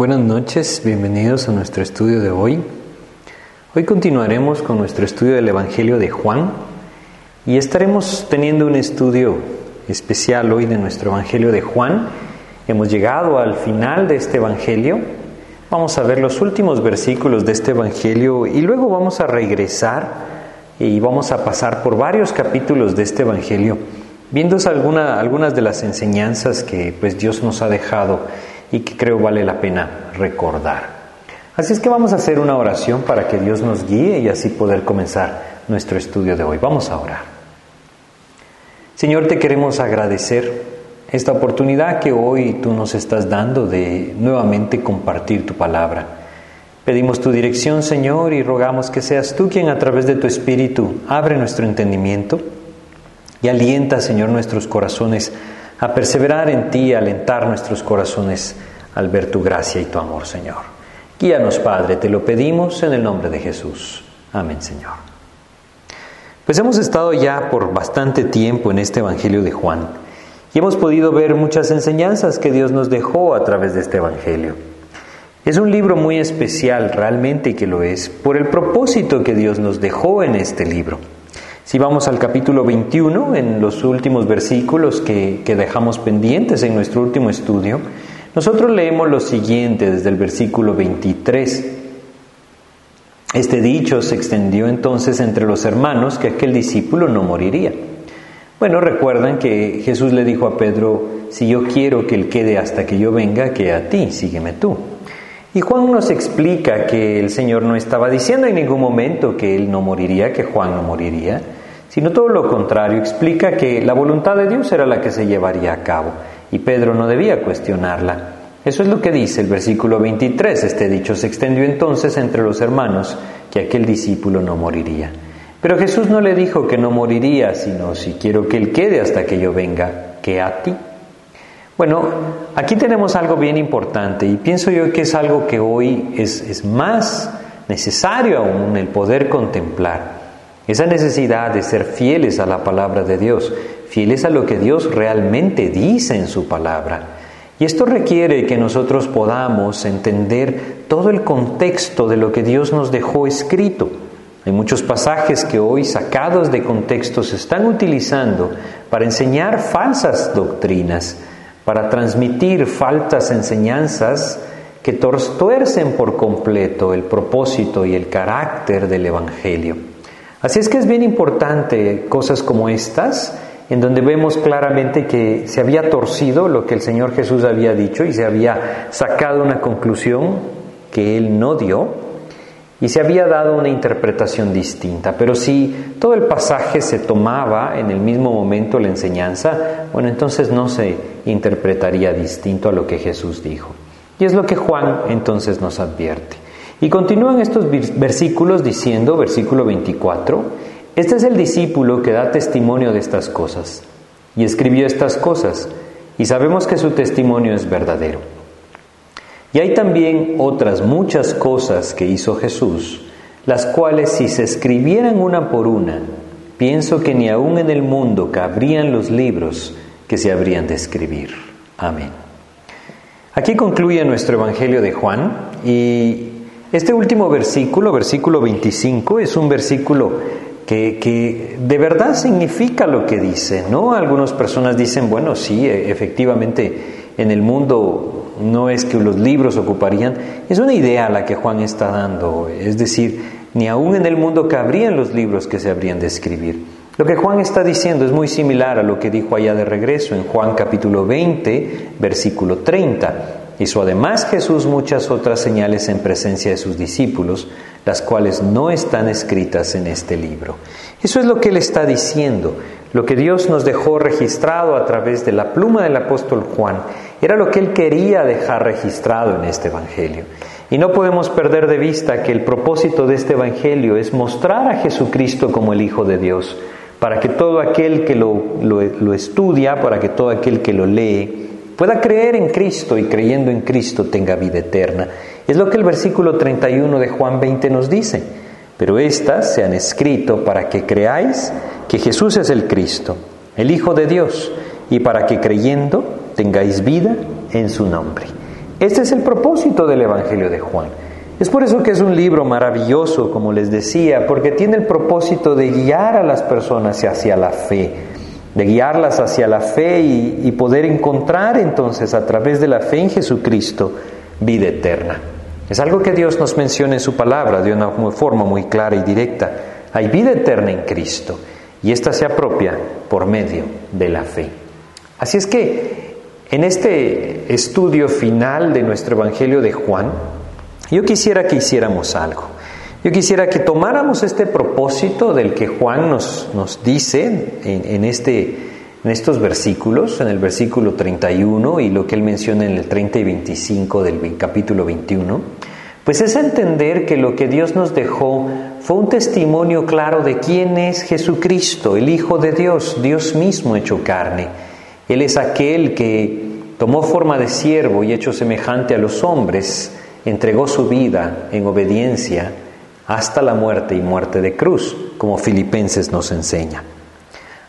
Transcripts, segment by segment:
Buenas noches, bienvenidos a nuestro estudio de hoy. Hoy continuaremos con nuestro estudio del Evangelio de Juan y estaremos teniendo un estudio especial hoy de nuestro Evangelio de Juan. Hemos llegado al final de este Evangelio. Vamos a ver los últimos versículos de este Evangelio y luego vamos a regresar y vamos a pasar por varios capítulos de este Evangelio, viendo alguna, algunas de las enseñanzas que pues Dios nos ha dejado y que creo vale la pena recordar. Así es que vamos a hacer una oración para que Dios nos guíe y así poder comenzar nuestro estudio de hoy. Vamos a orar. Señor, te queremos agradecer esta oportunidad que hoy tú nos estás dando de nuevamente compartir tu palabra. Pedimos tu dirección, Señor, y rogamos que seas tú quien a través de tu Espíritu abre nuestro entendimiento y alienta, Señor, nuestros corazones a perseverar en ti, a alentar nuestros corazones al ver tu gracia y tu amor, Señor. Guíanos, Padre, te lo pedimos en el nombre de Jesús. Amén, Señor. Pues hemos estado ya por bastante tiempo en este Evangelio de Juan y hemos podido ver muchas enseñanzas que Dios nos dejó a través de este Evangelio. Es un libro muy especial realmente que lo es por el propósito que Dios nos dejó en este libro. Si vamos al capítulo 21, en los últimos versículos que, que, dejamos pendientes en nuestro último estudio, nosotros leemos lo siguiente desde el versículo 23. Este dicho se extendió entonces entre los hermanos que aquel discípulo no moriría. Bueno, recuerdan que Jesús le dijo a Pedro, si yo quiero que él quede hasta que yo venga, que a ti, sígueme tú. Y Juan nos explica que el Señor no estaba diciendo en ningún momento que él no moriría, que Juan no moriría, sino todo lo contrario, explica que la voluntad de Dios era la que se llevaría a cabo y Pedro no debía cuestionarla. Eso es lo que dice el versículo 23. Este dicho se extendió entonces entre los hermanos que aquel discípulo no moriría. Pero Jesús no le dijo que no moriría, sino si quiero que él quede hasta que yo venga, que a ti. Bueno, aquí tenemos algo bien importante y pienso yo que es algo que hoy es, más necesario aún el poder contemplar. Esa necesidad de ser fieles a la palabra de Dios, fieles a lo que Dios realmente dice en su palabra. Y esto requiere que nosotros podamos entender todo el contexto de lo que Dios nos dejó escrito. Hay muchos pasajes que hoy, sacados de contexto, se están utilizando para enseñar falsas doctrinas, para transmitir faltas enseñanzas que tuercen por completo el propósito y el carácter del Evangelio. Así es que es bien importante cosas como estas, en donde vemos claramente que se había torcido lo que el Señor Jesús había dicho y se había sacado una conclusión que Él no dio y se había dado una interpretación distinta. Pero si todo el pasaje se tomaba en el mismo momento la enseñanza, bueno, entonces no se interpretaría distinto a lo que Jesús dijo. Y es lo que Juan entonces nos advierte. Y continúan estos versículos diciendo, versículo 24, este es el discípulo que da testimonio de estas cosas y escribió estas cosas y sabemos que su testimonio es verdadero. Y hay también otras muchas cosas que hizo Jesús, las cuales si se escribieran una por una, pienso que ni aún en el mundo cabrían los libros que se habrían de escribir. Amén. Aquí concluye nuestro Evangelio de Juan y este último versículo, versículo 25, es un versículo que, que, de verdad significa lo que dice, ¿no? Algunas personas dicen, bueno, sí, e, efectivamente, en el mundo no es que los libros ocuparían, es una idea la que Juan está dando, es decir, ni aún en el mundo cabrían los libros que se habrían de escribir. Lo que Juan está diciendo es muy similar a lo que dijo allá de regreso en Juan capítulo 20, versículo 30. Hizo además Jesús muchas otras señales en presencia de sus discípulos, las cuales no están escritas en este libro. Eso es lo que él está diciendo. Lo que Dios nos dejó registrado a través de la pluma del apóstol Juan era lo que él quería dejar registrado en este Evangelio. Y no podemos perder de vista que el propósito de este Evangelio es mostrar a Jesucristo como el Hijo de Dios, para que todo aquel que lo, lo estudia, para que todo aquel que lo lee, pueda creer en Cristo y creyendo en Cristo tenga vida eterna. Es lo que el versículo 31 de Juan 20 nos dice. Pero estas se han escrito para que creáis que Jesús es el Cristo, el Hijo de Dios, y para que creyendo tengáis vida en su nombre. Este es el propósito del Evangelio de Juan. Es por eso que es un libro maravilloso, como les decía, porque tiene el propósito de guiar a las personas hacia la fe, de guiarlas hacia la fe y, poder encontrar entonces a través de la fe en Jesucristo vida eterna. Es algo que Dios nos menciona en su palabra de una forma muy clara y directa. Hay vida eterna en Cristo y esta se apropia por medio de la fe. Así es que en este estudio final de nuestro Evangelio de Juan, yo quisiera que hiciéramos algo. Yo quisiera que tomáramos este propósito del que Juan nos, nos dice en, este, en estos versículos, en el versículo 31 y lo que él menciona en el 30 y 25 del capítulo 21, pues es entender que lo que Dios nos dejó fue un testimonio claro de quién es Jesucristo, el Hijo de Dios, Dios mismo hecho carne. Él es aquel que tomó forma de siervo y hecho semejante a los hombres, entregó su vida en obediencia hasta la muerte y muerte de cruz, como Filipenses nos enseña.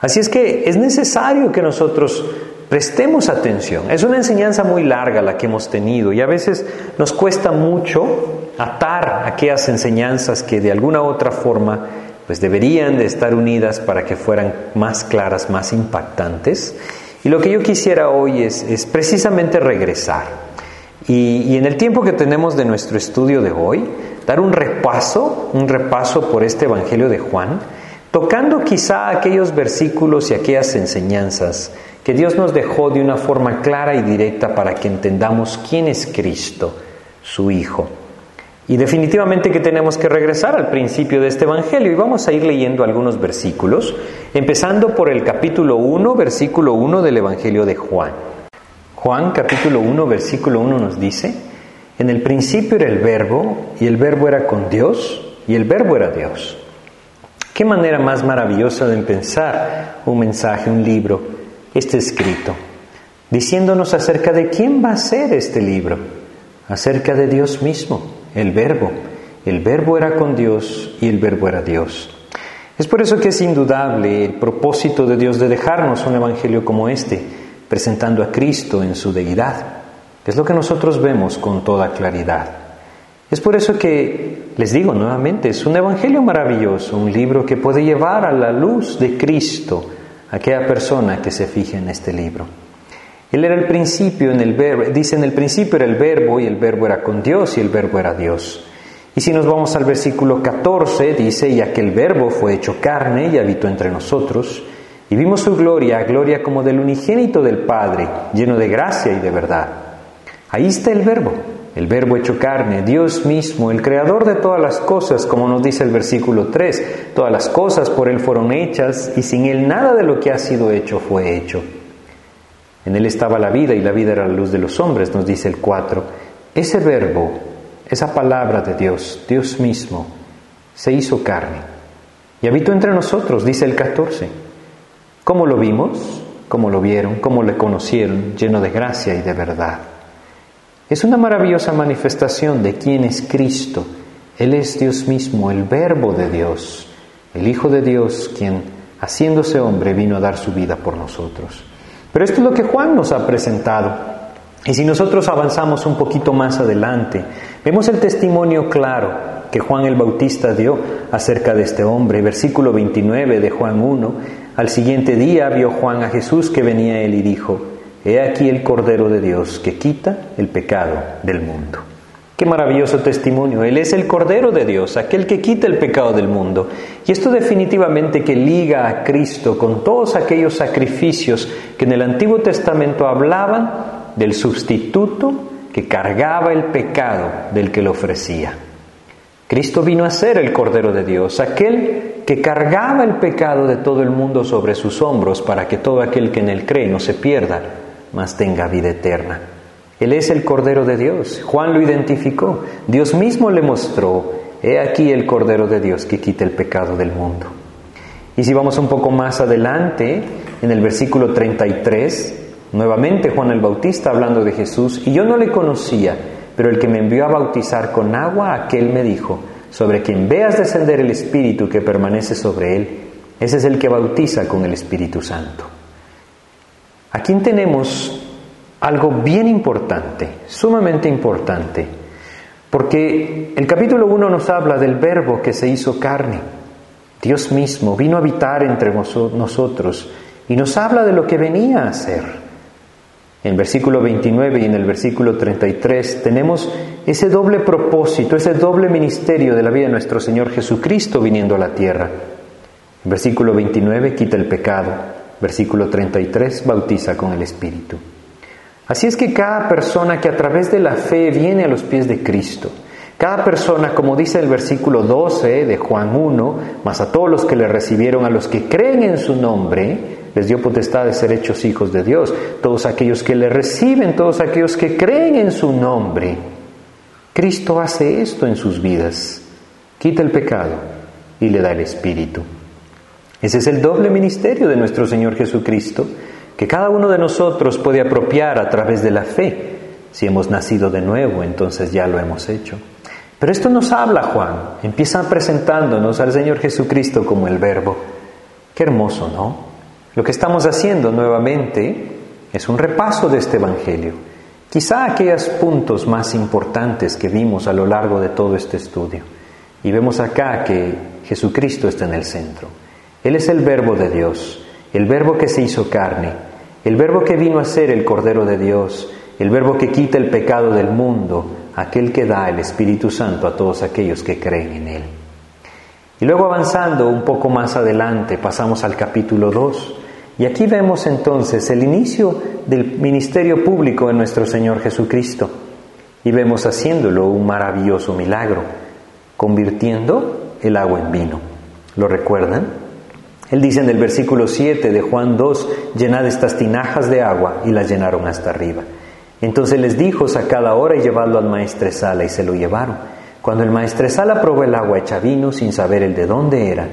Así es que es necesario que nosotros prestemos atención. Es una enseñanza muy larga la que hemos tenido y a veces nos cuesta mucho atar aquellas enseñanzas que de alguna u otra forma pues deberían de estar unidas para que fueran más claras, más impactantes. Y lo que yo quisiera hoy es, es precisamente regresar y, en el tiempo que tenemos de nuestro estudio de hoy, dar un repaso, un repaso por este Evangelio de Juan, tocando quizá aquellos versículos y aquellas enseñanzas que Dios nos dejó de una forma clara y directa para que entendamos quién es Cristo, su Hijo. Y definitivamente que tenemos que regresar al principio de este Evangelio y vamos a ir leyendo algunos versículos, empezando por el capítulo 1, versículo 1 del Evangelio de Juan. Juan capítulo 1, versículo 1 nos dice, en el principio era el verbo y el verbo era con Dios y el verbo era Dios. Qué manera más maravillosa de pensar un mensaje, un libro, este escrito, diciéndonos acerca de quién va a ser este libro, acerca de Dios mismo, el verbo. El verbo era con Dios y el verbo era Dios. Es por eso que es indudable el propósito de Dios de dejarnos un evangelio como este presentando a Cristo en su deidad. Es lo que nosotros vemos con toda claridad. Es por eso que les digo nuevamente, es un evangelio maravilloso, un libro que puede llevar a la luz de Cristo a aquella persona que se fije en este libro. Él era el principio en el verbo, dice en el principio era el verbo y el verbo era con Dios y el verbo era Dios. Y si nos vamos al versículo 14, dice, y aquel verbo fue hecho carne y habitó entre nosotros, y vimos su gloria, gloria como del unigénito del Padre, lleno de gracia y de verdad. Ahí está el verbo, el verbo hecho carne, Dios mismo, el creador de todas las cosas, como nos dice el versículo 3, todas las cosas por Él fueron hechas y sin Él nada de lo que ha sido hecho fue hecho. En Él estaba la vida y la vida era la luz de los hombres, nos dice el 4. Ese verbo, esa palabra de Dios, Dios mismo, se hizo carne y habitó entre nosotros, dice el 14. ¿Cómo lo vimos? ¿Cómo lo vieron? ¿Cómo le conocieron? Lleno de gracia y de verdad. Es una maravillosa manifestación de quién es Cristo. Él es Dios mismo, el Verbo de Dios, el Hijo de Dios, quien, haciéndose hombre, vino a dar su vida por nosotros. Pero esto es lo que Juan nos ha presentado. Y si nosotros avanzamos un poquito más adelante, vemos el testimonio claro que Juan el Bautista dio acerca de este hombre. Versículo 29 de Juan 1 al siguiente día vio Juan a Jesús que venía él y dijo, He aquí el Cordero de Dios que quita el pecado del mundo. Qué maravilloso testimonio. Él es el Cordero de Dios, aquel que quita el pecado del mundo. Y esto definitivamente que liga a Cristo con todos aquellos sacrificios que en el Antiguo Testamento hablaban del sustituto que cargaba el pecado del que lo ofrecía. Cristo vino a ser el Cordero de Dios, aquel que cargaba el pecado de todo el mundo sobre sus hombros para que todo aquel que en él cree no se pierda, mas tenga vida eterna. Él es el Cordero de Dios. Juan lo identificó. Dios mismo le mostró, he aquí el Cordero de Dios que quita el pecado del mundo. Y si vamos un poco más adelante, en el versículo 33, nuevamente Juan el Bautista hablando de Jesús, y yo no le conocía, pero el que me envió a bautizar con agua, aquel me dijo, sobre quien veas descender el Espíritu que permanece sobre él, ese es el que bautiza con el Espíritu Santo. ¿A quién tenemos algo bien importante, sumamente importante, porque el capítulo 1 nos habla del verbo que se hizo carne. Dios mismo vino a habitar entre nosotros y nos habla de lo que venía a hacer. En el versículo 29 y en el versículo 33 tenemos ese doble propósito, ese doble ministerio de la vida de nuestro Señor Jesucristo viniendo a la tierra. En versículo 29 quita el pecado, versículo 33 bautiza con el Espíritu. Así es que cada persona que a través de la fe viene a los pies de Cristo, cada persona, como dice el versículo 12 de Juan 1, más a todos los que le recibieron, a los que creen en su nombre, les dio potestad de ser hechos hijos de Dios. Todos aquellos que le reciben, todos aquellos que creen en su nombre. Cristo hace esto en sus vidas. Quita el pecado y le da el Espíritu. Ese es el doble ministerio de nuestro Señor Jesucristo que cada uno de nosotros puede apropiar a través de la fe. Si hemos nacido de nuevo, entonces ya lo hemos hecho. Pero esto nos habla Juan, empieza presentándonos al Señor Jesucristo como el Verbo. Qué hermoso, ¿no? Lo que estamos haciendo nuevamente es un repaso de este Evangelio. Quizá aquellos puntos más importantes que vimos a lo largo de todo este estudio. Y vemos acá que Jesucristo está en el centro. Él es el Verbo de Dios, el Verbo que se hizo carne, el verbo que vino a ser el Cordero de Dios, el verbo que quita el pecado del mundo, aquel que da el Espíritu Santo a todos aquellos que creen en Él. Y luego avanzando un poco más adelante, pasamos al capítulo 2, y aquí vemos entonces el inicio del ministerio público de nuestro Señor Jesucristo, y vemos haciéndolo un maravilloso milagro, convirtiendo el agua en vino. ¿Lo recuerdan? Él dice en el versículo 7 de Juan 2, llenad estas tinajas de agua y las llenaron hasta arriba. Entonces les dijo, sacad ahora y llevadlo al maestresala y se lo llevaron. Cuando el maestresala probó el agua hecha vino sin saber el de dónde era,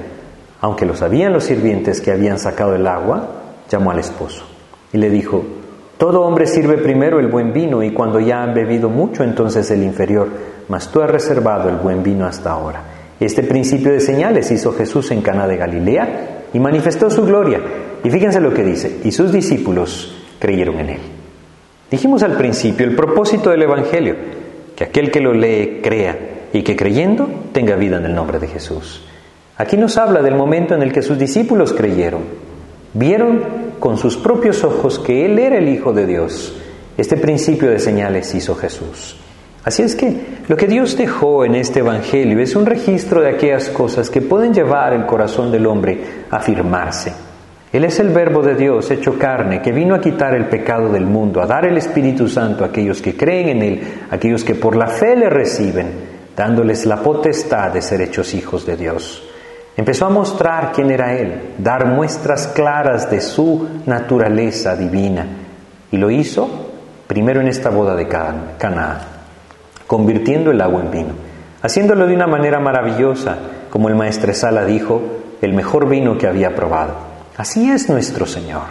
aunque lo sabían los sirvientes que habían sacado el agua, llamó al esposo y le dijo, todo hombre sirve primero el buen vino y cuando ya han bebido mucho entonces el inferior, mas tú has reservado el buen vino hasta ahora. Este principio de señales hizo Jesús en Cana de Galilea y manifestó su gloria. Y fíjense lo que dice, y sus discípulos creyeron en él. Dijimos al principio el propósito del Evangelio, que aquel que lo lee crea y que creyendo tenga vida en el nombre de Jesús. Aquí nos habla del momento en el que sus discípulos creyeron, vieron con sus propios ojos que Él era el Hijo de Dios. Este principio de señales hizo Jesús. Así es que lo que Dios dejó en este Evangelio es un registro de aquellas cosas que pueden llevar el corazón del hombre a afirmarse. Él es el verbo de Dios hecho carne, que vino a quitar el pecado del mundo, a dar el Espíritu Santo a aquellos que creen en Él, a aquellos que por la fe le reciben, dándoles la potestad de ser hechos hijos de Dios. Empezó a mostrar quién era Él, dar muestras claras de su naturaleza divina, y lo hizo primero en esta boda de Canaán convirtiendo el agua en vino, haciéndolo de una manera maravillosa, como el maestresala dijo, el mejor vino que había probado. Así es nuestro Señor.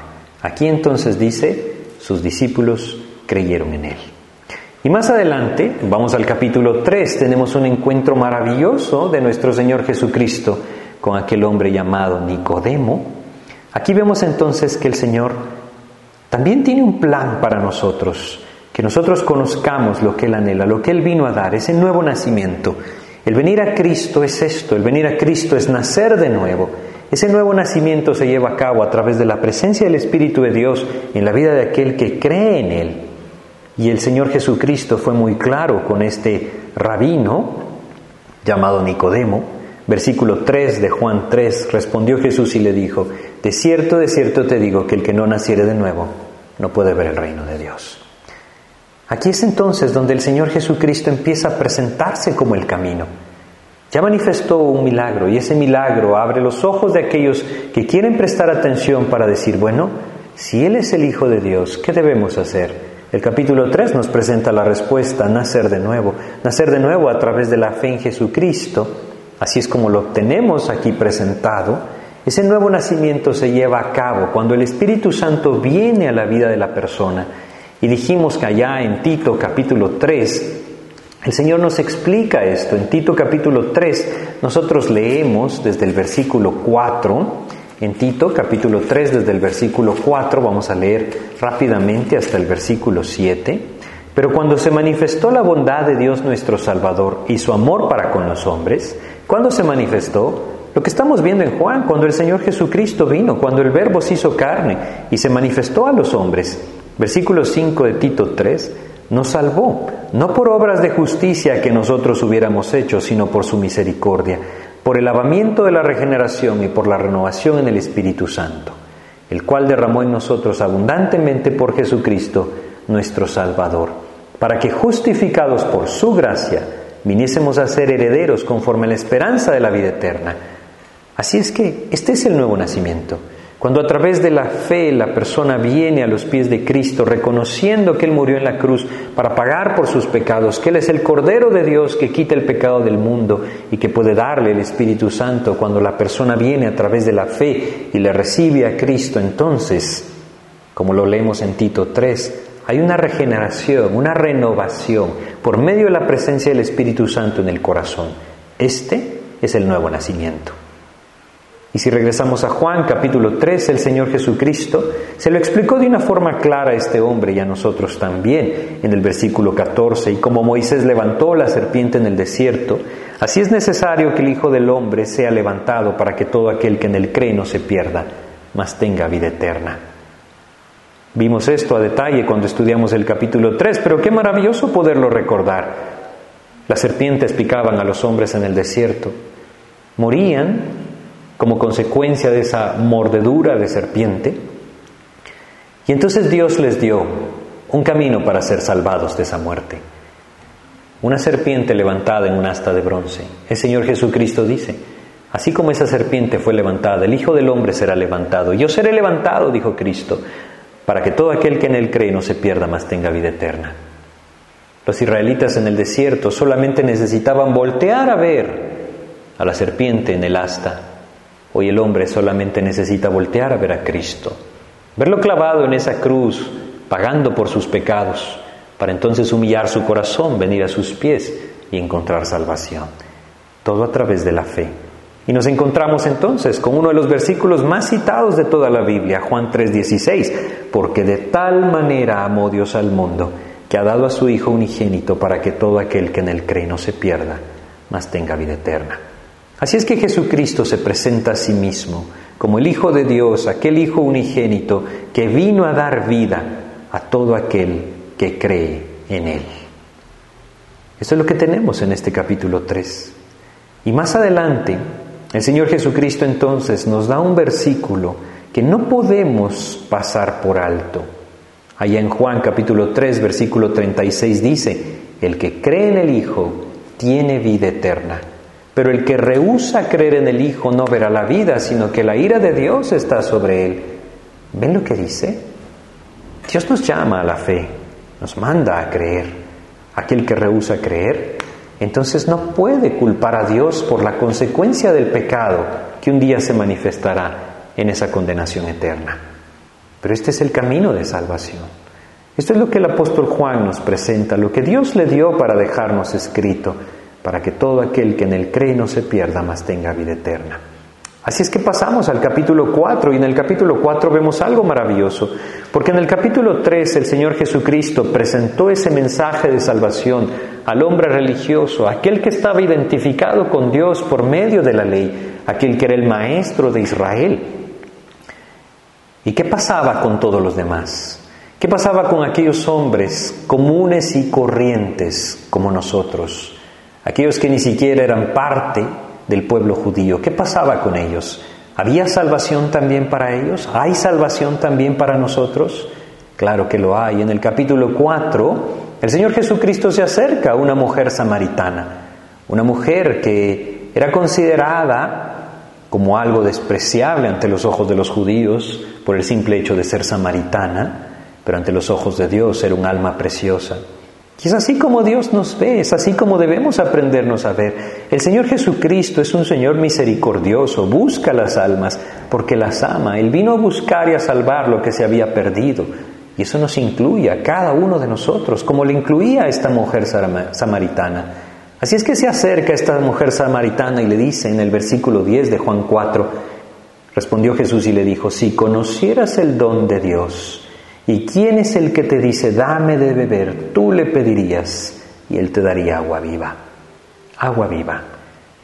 Aquí entonces dice, sus discípulos creyeron en Él. Y más adelante, vamos al capítulo 3, tenemos un encuentro maravilloso de nuestro Señor Jesucristo con aquel hombre llamado Nicodemo. Aquí vemos entonces que el Señor también tiene un plan para nosotros que nosotros conozcamos lo que Él anhela, lo que Él vino a dar, ese nuevo nacimiento. El venir a Cristo es esto, el venir a Cristo es nacer de nuevo. Ese nuevo nacimiento se lleva a cabo a través de la presencia del Espíritu de Dios en la vida de aquel que cree en Él. Y el Señor Jesucristo fue muy claro con este rabino llamado Nicodemo. Versículo 3 de Juan 3, respondió Jesús y le dijo, de cierto, de cierto te digo que el que no naciere de nuevo no puede ver el reino de Dios. Aquí es entonces donde el Señor Jesucristo empieza a presentarse como el camino. Ya manifestó un milagro y ese milagro abre los ojos de aquellos que quieren prestar atención para decir, bueno, si Él es el Hijo de Dios, ¿qué debemos hacer? El capítulo 3 nos presenta la respuesta, nacer de nuevo, nacer de nuevo a través de la fe en Jesucristo, así es como lo obtenemos aquí presentado. Ese nuevo nacimiento se lleva a cabo cuando el Espíritu Santo viene a la vida de la persona y dijimos que allá en Tito capítulo 3, el Señor nos explica esto. En Tito capítulo 3 nosotros leemos desde el versículo 4 en Tito capítulo 3 desde el versículo 4, vamos a leer rápidamente hasta el versículo 7. Pero cuando se manifestó la bondad de Dios nuestro Salvador y su amor para con los hombres, cuando se manifestó, lo que estamos viendo en Juan, cuando el Señor Jesucristo vino, cuando el Verbo se hizo carne y se manifestó a los hombres, versículo 5 de Tito 3, nos salvó, no por obras de justicia que nosotros hubiéramos hecho, sino por su misericordia, por el lavamiento de la regeneración y por la renovación en el Espíritu Santo, el cual derramó en nosotros abundantemente por Jesucristo, nuestro Salvador, para que justificados por su gracia, viniésemos a ser herederos conforme a la esperanza de la vida eterna. Así es que este es el nuevo nacimiento. Cuando a través de la fe la persona viene a los pies de Cristo reconociendo que Él murió en la cruz para pagar por sus pecados, que Él es el Cordero de Dios que quita el pecado del mundo y que puede darle el Espíritu Santo, cuando la persona viene a través de la fe y le recibe a Cristo, entonces, como lo leemos en Tito 3, hay una regeneración, una renovación por medio de la presencia del Espíritu Santo en el corazón. Este es el nuevo nacimiento. Y si regresamos a Juan capítulo 3, el Señor Jesucristo se lo explicó de una forma clara a este hombre y a nosotros también en el versículo 14. Y como Moisés levantó la serpiente en el desierto, así es necesario que el Hijo del Hombre sea levantado para que todo aquel que en él cree no se pierda, mas tenga vida eterna. Vimos esto a detalle cuando estudiamos el capítulo 3, pero qué maravilloso poderlo recordar. Las serpientes picaban a los hombres en el desierto, morían como consecuencia de esa mordedura de serpiente. Y entonces Dios les dio un camino para ser salvados de esa muerte. Una serpiente levantada en un asta de bronce. El Señor Jesucristo dice, así como esa serpiente fue levantada, el Hijo del Hombre será levantado. Yo seré levantado, dijo Cristo, para que todo aquel que en él cree no se pierda, mas tenga vida eterna. Los israelitas en el desierto solamente necesitaban voltear a ver a la serpiente en el asta Hoy el hombre solamente necesita voltear a ver a Cristo, verlo clavado en esa cruz, pagando por sus pecados, para entonces humillar su corazón, venir a sus pies y encontrar salvación. Todo a través de la fe. Y nos encontramos entonces con uno de los versículos más citados de toda la Biblia, Juan 3:16, porque de tal manera amó Dios al mundo, que ha dado a su Hijo unigénito para que todo aquel que en él cree no se pierda, mas tenga vida eterna. Así es que Jesucristo se presenta a sí mismo como el Hijo de Dios, aquel Hijo unigénito que vino a dar vida a todo aquel que cree en Él. Eso es lo que tenemos en este capítulo 3. Y más adelante, el Señor Jesucristo entonces nos da un versículo que no podemos pasar por alto. Allá en Juan capítulo 3, versículo 36 dice, el que cree en el Hijo tiene vida eterna pero el que rehúsa creer en el Hijo no verá la vida, sino que la ira de Dios está sobre él. ¿Ven lo que dice? Dios nos llama a la fe, nos manda a creer. Aquel que rehúsa creer, entonces no puede culpar a Dios por la consecuencia del pecado que un día se manifestará en esa condenación eterna. Pero este es el camino de salvación. Esto es lo que el apóstol Juan nos presenta, lo que Dios le dio para dejarnos escrito para que todo aquel que en él cree no se pierda, mas tenga vida eterna. Así es que pasamos al capítulo 4 y en el capítulo 4 vemos algo maravilloso, porque en el capítulo 3 el Señor Jesucristo presentó ese mensaje de salvación al hombre religioso, aquel que estaba identificado con Dios por medio de la ley, aquel que era el maestro de Israel. ¿Y qué pasaba con todos los demás? ¿Qué pasaba con aquellos hombres comunes y corrientes como nosotros? Aquellos que ni siquiera eran parte del pueblo judío. ¿Qué pasaba con ellos? ¿Había salvación también para ellos? ¿Hay salvación también para nosotros? Claro que lo hay. En el capítulo 4, el Señor Jesucristo se acerca a una mujer samaritana, una mujer que era considerada como algo despreciable ante los ojos de los judíos por el simple hecho de ser samaritana, pero ante los ojos de Dios era un alma preciosa. Y es así como Dios nos ve, es así como debemos aprendernos a ver. El Señor Jesucristo es un Señor misericordioso, busca las almas porque las ama. Él vino a buscar y a salvar lo que se había perdido. Y eso nos incluye a cada uno de nosotros, como le incluía a esta mujer samaritana. Así es que se acerca esta mujer samaritana y le dice en el versículo 10 de Juan 4, Respondió Jesús y le dijo, si conocieras el don de Dios y quién es el que te dice, dame de beber, tú le pedirías y él te daría agua viva. Agua viva.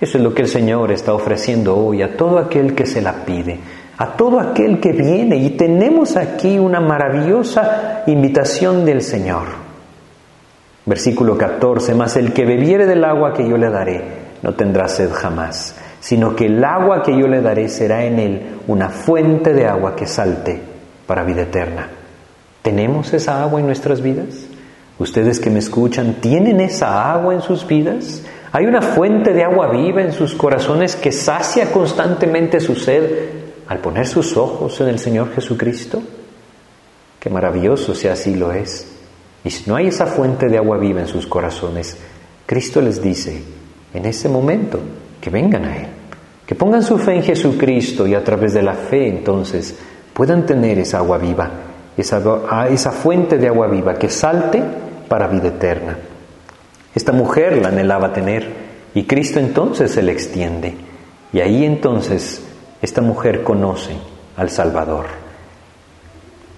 Eso es lo que el Señor está ofreciendo hoy a todo aquel que se la pide, a todo aquel que viene. Y tenemos aquí una maravillosa invitación del Señor. Versículo 14, mas el que bebiere del agua que yo le daré, no tendrá sed jamás sino que el agua que yo le daré será en él una fuente de agua que salte para vida eterna. ¿Tenemos esa agua en nuestras vidas? Ustedes que me escuchan, ¿tienen esa agua en sus vidas? ¿Hay una fuente de agua viva en sus corazones que sacia constantemente su sed al poner sus ojos en el Señor Jesucristo? Qué maravilloso si así lo es. Y si no hay esa fuente de agua viva en sus corazones, Cristo les dice, en ese momento, que vengan a Él, que pongan su fe en Jesucristo y a través de la fe entonces puedan tener esa agua viva, esa, esa fuente de agua viva que salte para vida eterna. Esta mujer la anhelaba tener y Cristo entonces se le extiende y ahí entonces esta mujer conoce al Salvador.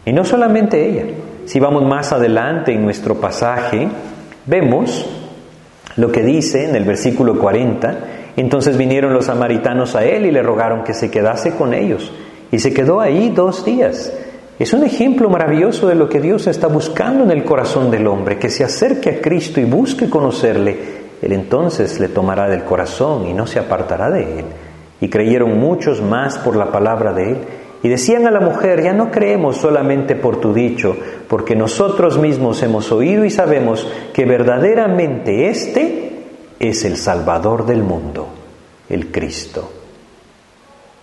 Y no solamente ella, si vamos más adelante en nuestro pasaje, vemos lo que dice en el versículo 40, entonces vinieron los samaritanos a él y le rogaron que se quedase con ellos. Y se quedó ahí dos días. Es un ejemplo maravilloso de lo que Dios está buscando en el corazón del hombre, que se acerque a Cristo y busque conocerle. Él entonces le tomará del corazón y no se apartará de él. Y creyeron muchos más por la palabra de él. Y decían a la mujer, ya no creemos solamente por tu dicho, porque nosotros mismos hemos oído y sabemos que verdaderamente este es el Salvador del mundo, el Cristo.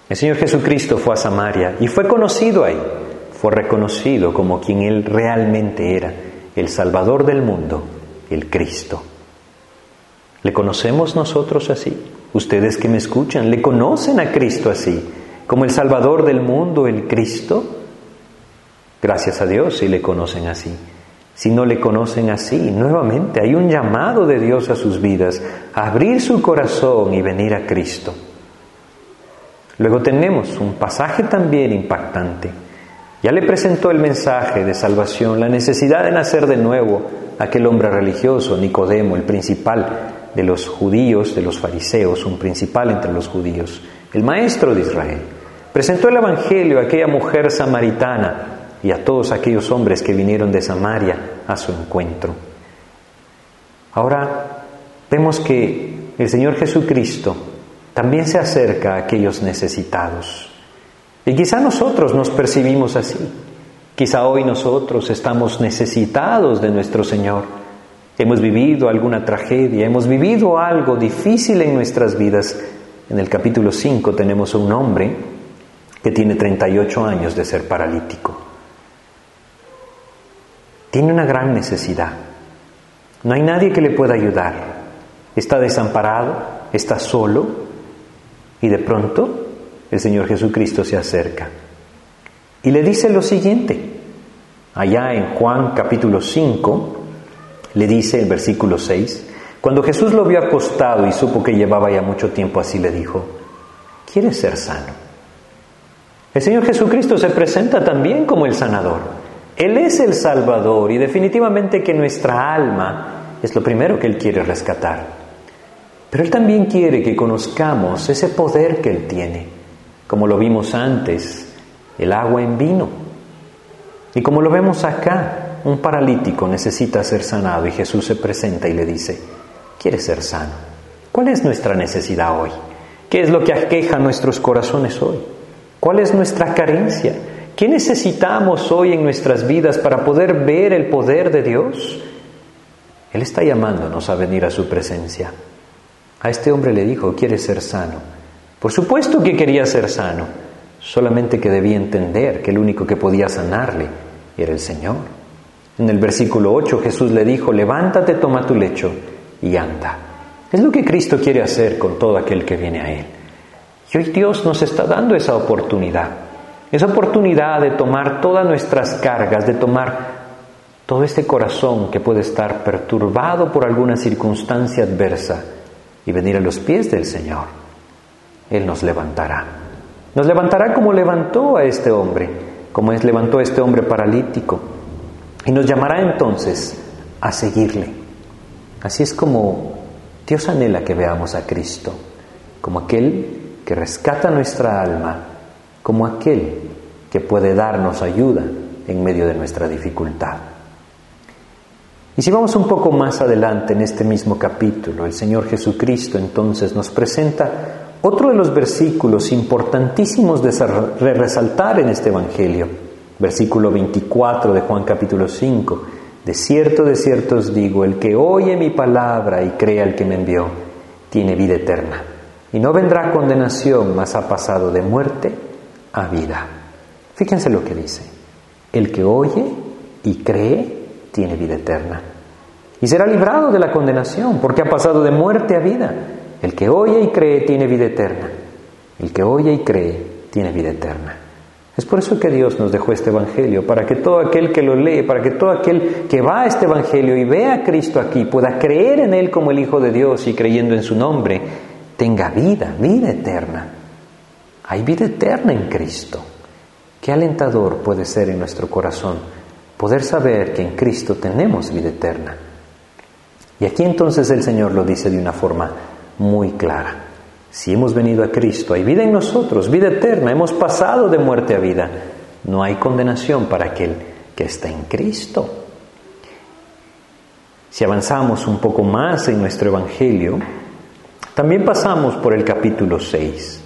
El Señor Jesucristo fue a Samaria y fue conocido ahí, fue reconocido como quien Él realmente era, el Salvador del mundo, el Cristo. ¿Le conocemos nosotros así? Ustedes que me escuchan, ¿le conocen a Cristo así? Como el Salvador del mundo, el Cristo. Gracias a Dios si le conocen así si no le conocen así. Nuevamente hay un llamado de Dios a sus vidas, abrir su corazón y venir a Cristo. Luego tenemos un pasaje también impactante. Ya le presentó el mensaje de salvación, la necesidad de nacer de nuevo aquel hombre religioso, Nicodemo, el principal de los judíos, de los fariseos, un principal entre los judíos, el maestro de Israel. Presentó el Evangelio a aquella mujer samaritana y a todos aquellos hombres que vinieron de Samaria a su encuentro. Ahora vemos que el Señor Jesucristo también se acerca a aquellos necesitados. Y quizá nosotros nos percibimos así. Quizá hoy nosotros estamos necesitados de nuestro Señor. Hemos vivido alguna tragedia, hemos vivido algo difícil en nuestras vidas. En el capítulo 5 tenemos un hombre que tiene 38 años de ser paralítico tiene una gran necesidad. No hay nadie que le pueda ayudar. Está desamparado, está solo y de pronto el Señor Jesucristo se acerca y le dice lo siguiente. Allá en Juan capítulo 5 le dice el versículo 6, cuando Jesús lo vio acostado y supo que llevaba ya mucho tiempo así, le dijo, ¿quieres ser sano? El Señor Jesucristo se presenta también como el sanador. Él es el Salvador y definitivamente que nuestra alma es lo primero que Él quiere rescatar. Pero Él también quiere que conozcamos ese poder que Él tiene, como lo vimos antes, el agua en vino. Y como lo vemos acá, un paralítico necesita ser sanado y Jesús se presenta y le dice, ¿quieres ser sano? ¿Cuál es nuestra necesidad hoy? ¿Qué es lo que aqueja nuestros corazones hoy? ¿Cuál es nuestra carencia? ¿Qué necesitamos hoy en nuestras vidas para poder ver el poder de Dios? Él está llamándonos a venir a su presencia. A este hombre le dijo, quiere ser sano. Por supuesto que quería ser sano, solamente que debía entender que el único que podía sanarle era el Señor. En el versículo 8 Jesús le dijo, levántate, toma tu lecho y anda. Es lo que Cristo quiere hacer con todo aquel que viene a Él. Y hoy Dios nos está dando esa oportunidad. Esa oportunidad de tomar todas nuestras cargas, de tomar todo este corazón que puede estar perturbado por alguna circunstancia adversa y venir a los pies del Señor. Él nos levantará. Nos levantará como levantó a este hombre, como es levantó a este hombre paralítico. Y nos llamará entonces a seguirle. Así es como Dios anhela que veamos a Cristo, como aquel que rescata nuestra alma, como aquel que puede darnos ayuda en medio de nuestra dificultad. Y si vamos un poco más adelante en este mismo capítulo, el Señor Jesucristo entonces nos presenta otro de los versículos importantísimos de resaltar en este Evangelio, versículo 24 de Juan capítulo 5, de cierto, de cierto os digo, el que oye mi palabra y crea el que me envió, tiene vida eterna, y no vendrá condenación, mas ha pasado de muerte a vida. Fíjense lo que dice, el que oye y cree tiene vida eterna. Y será librado de la condenación, porque ha pasado de muerte a vida. El que oye y cree tiene vida eterna. El que oye y cree tiene vida eterna. Es por eso que Dios nos dejó este Evangelio, para que todo aquel que lo lee, para que todo aquel que va a este Evangelio y vea a Cristo aquí, pueda creer en Él como el Hijo de Dios y creyendo en su nombre, tenga vida, vida eterna. Hay vida eterna en Cristo. Qué alentador puede ser en nuestro corazón poder saber que en Cristo tenemos vida eterna. Y aquí entonces el Señor lo dice de una forma muy clara. Si hemos venido a Cristo, hay vida en nosotros, vida eterna, hemos pasado de muerte a vida. No hay condenación para aquel que está en Cristo. Si avanzamos un poco más en nuestro Evangelio, también pasamos por el capítulo 6.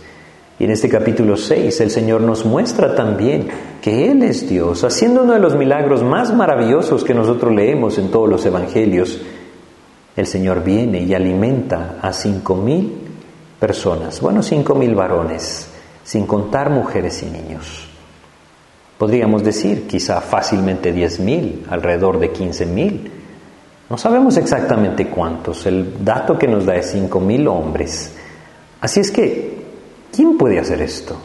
Y en este capítulo 6 el Señor nos muestra también que Él es Dios, haciendo uno de los milagros más maravillosos que nosotros leemos en todos los evangelios. El Señor viene y alimenta a cinco mil personas, bueno, cinco mil varones, sin contar mujeres y niños. Podríamos decir quizá fácilmente diez mil, alrededor de quince mil. No sabemos exactamente cuántos, el dato que nos da es cinco mil hombres. Así es que ¿Quién puede hacer esto?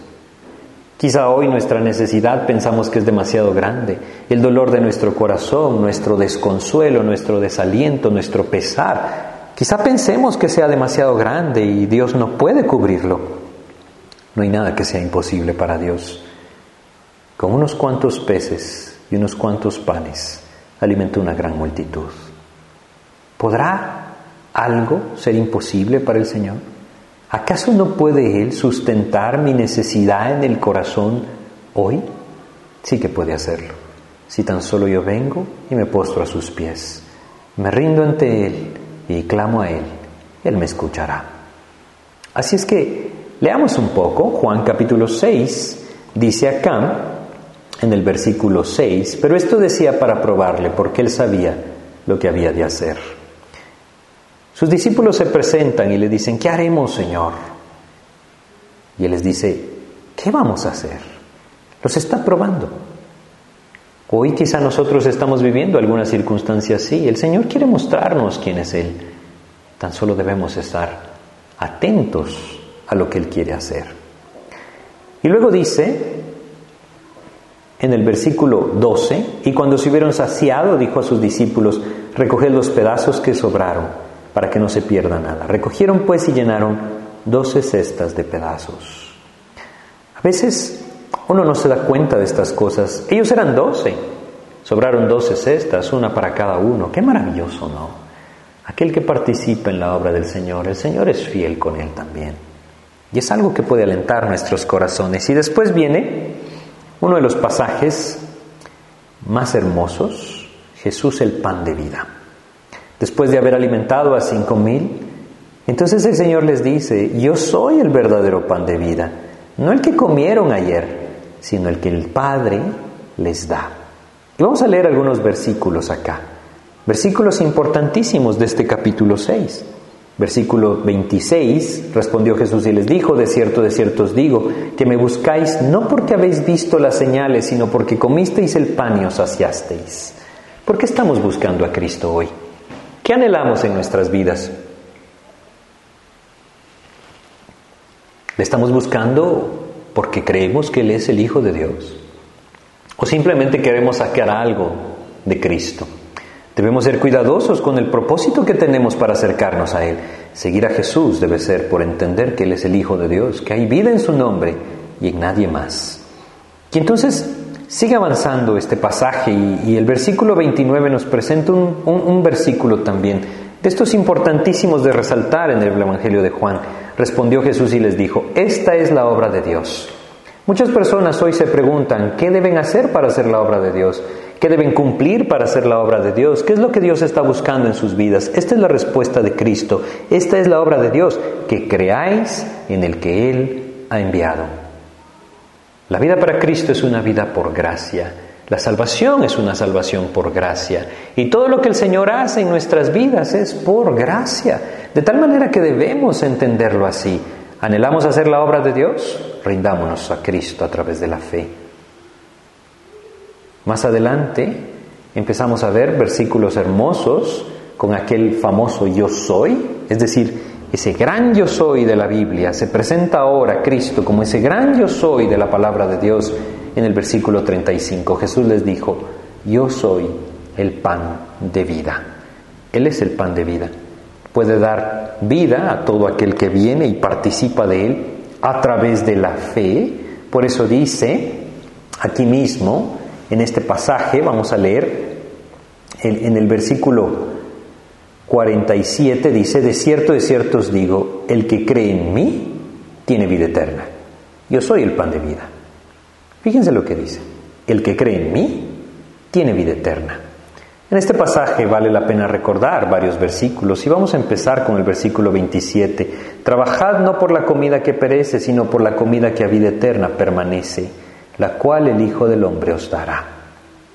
Quizá hoy nuestra necesidad pensamos que es demasiado grande, el dolor de nuestro corazón, nuestro desconsuelo, nuestro desaliento, nuestro pesar. Quizá pensemos que sea demasiado grande y Dios no puede cubrirlo. No hay nada que sea imposible para Dios. Con unos cuantos peces y unos cuantos panes alimentó una gran multitud. ¿Podrá algo ser imposible para el Señor? ¿Acaso no puede Él sustentar mi necesidad en el corazón hoy? Sí que puede hacerlo. Si tan solo yo vengo y me postro a sus pies, me rindo ante Él y clamo a Él, Él me escuchará. Así es que leamos un poco, Juan capítulo 6 dice acá, en el versículo 6, pero esto decía para probarle, porque Él sabía lo que había de hacer. Sus discípulos se presentan y le dicen, ¿qué haremos, Señor? Y Él les dice, ¿qué vamos a hacer? Los está probando. Hoy quizá nosotros estamos viviendo alguna circunstancia así. El Señor quiere mostrarnos quién es Él. Tan solo debemos estar atentos a lo que Él quiere hacer. Y luego dice, en el versículo 12, y cuando se hubieron saciado, dijo a sus discípulos, recoged los pedazos que sobraron para que no se pierda nada. Recogieron pues y llenaron doce cestas de pedazos. A veces uno no se da cuenta de estas cosas. Ellos eran doce, sobraron doce cestas, una para cada uno. Qué maravilloso, ¿no? Aquel que participa en la obra del Señor, el Señor es fiel con él también. Y es algo que puede alentar nuestros corazones. Y después viene uno de los pasajes más hermosos, Jesús el pan de vida después de haber alimentado a cinco mil. Entonces el Señor les dice, yo soy el verdadero pan de vida, no el que comieron ayer, sino el que el Padre les da. Y vamos a leer algunos versículos acá, versículos importantísimos de este capítulo 6. Versículo 26, respondió Jesús y les dijo, de cierto, de cierto os digo, que me buscáis no porque habéis visto las señales, sino porque comisteis el pan y os saciasteis. ¿Por qué estamos buscando a Cristo hoy? ¿Qué anhelamos en nuestras vidas? ¿Le estamos buscando porque creemos que Él es el Hijo de Dios? ¿O simplemente queremos sacar algo de Cristo? Debemos ser cuidadosos con el propósito que tenemos para acercarnos a Él. Seguir a Jesús debe ser por entender que Él es el Hijo de Dios, que hay vida en su nombre y en nadie más. Y entonces sigue avanzando este pasaje y, el versículo 29 nos presenta un, versículo también de estos importantísimos de resaltar en el Evangelio de Juan. Respondió Jesús y les dijo, esta es la obra de Dios. Muchas personas hoy se preguntan, ¿qué deben hacer para hacer la obra de Dios? ¿Qué deben cumplir para hacer la obra de Dios? ¿Qué es lo que Dios está buscando en sus vidas? Esta es la respuesta de Cristo. Esta es la obra de Dios, que creáis en el que Él ha enviado. La vida para Cristo es una vida por gracia. La salvación es una salvación por gracia. Y todo lo que el Señor hace en nuestras vidas es por gracia. De tal manera que debemos entenderlo así. ¿Anhelamos hacer la obra de Dios? Rindámonos a Cristo a través de la fe. Más adelante empezamos a ver versículos hermosos con aquel famoso yo soy, es decir, ese gran yo soy de la Biblia, se presenta ahora Cristo como ese gran yo soy de la palabra de Dios en el versículo 35. Jesús les dijo, yo soy el pan de vida. Él es el pan de vida. Puede dar vida a todo aquel que viene y participa de él a través de la fe. Por eso dice aquí mismo, en este pasaje, vamos a leer en, el versículo 47 dice, de cierto, de cierto os digo, el que cree en mí tiene vida eterna. Yo soy el pan de vida. Fíjense lo que dice, el que cree en mí tiene vida eterna. En este pasaje vale la pena recordar varios versículos y vamos a empezar con el versículo 27. Trabajad no por la comida que perece, sino por la comida que a vida eterna permanece, la cual el Hijo del Hombre os dará.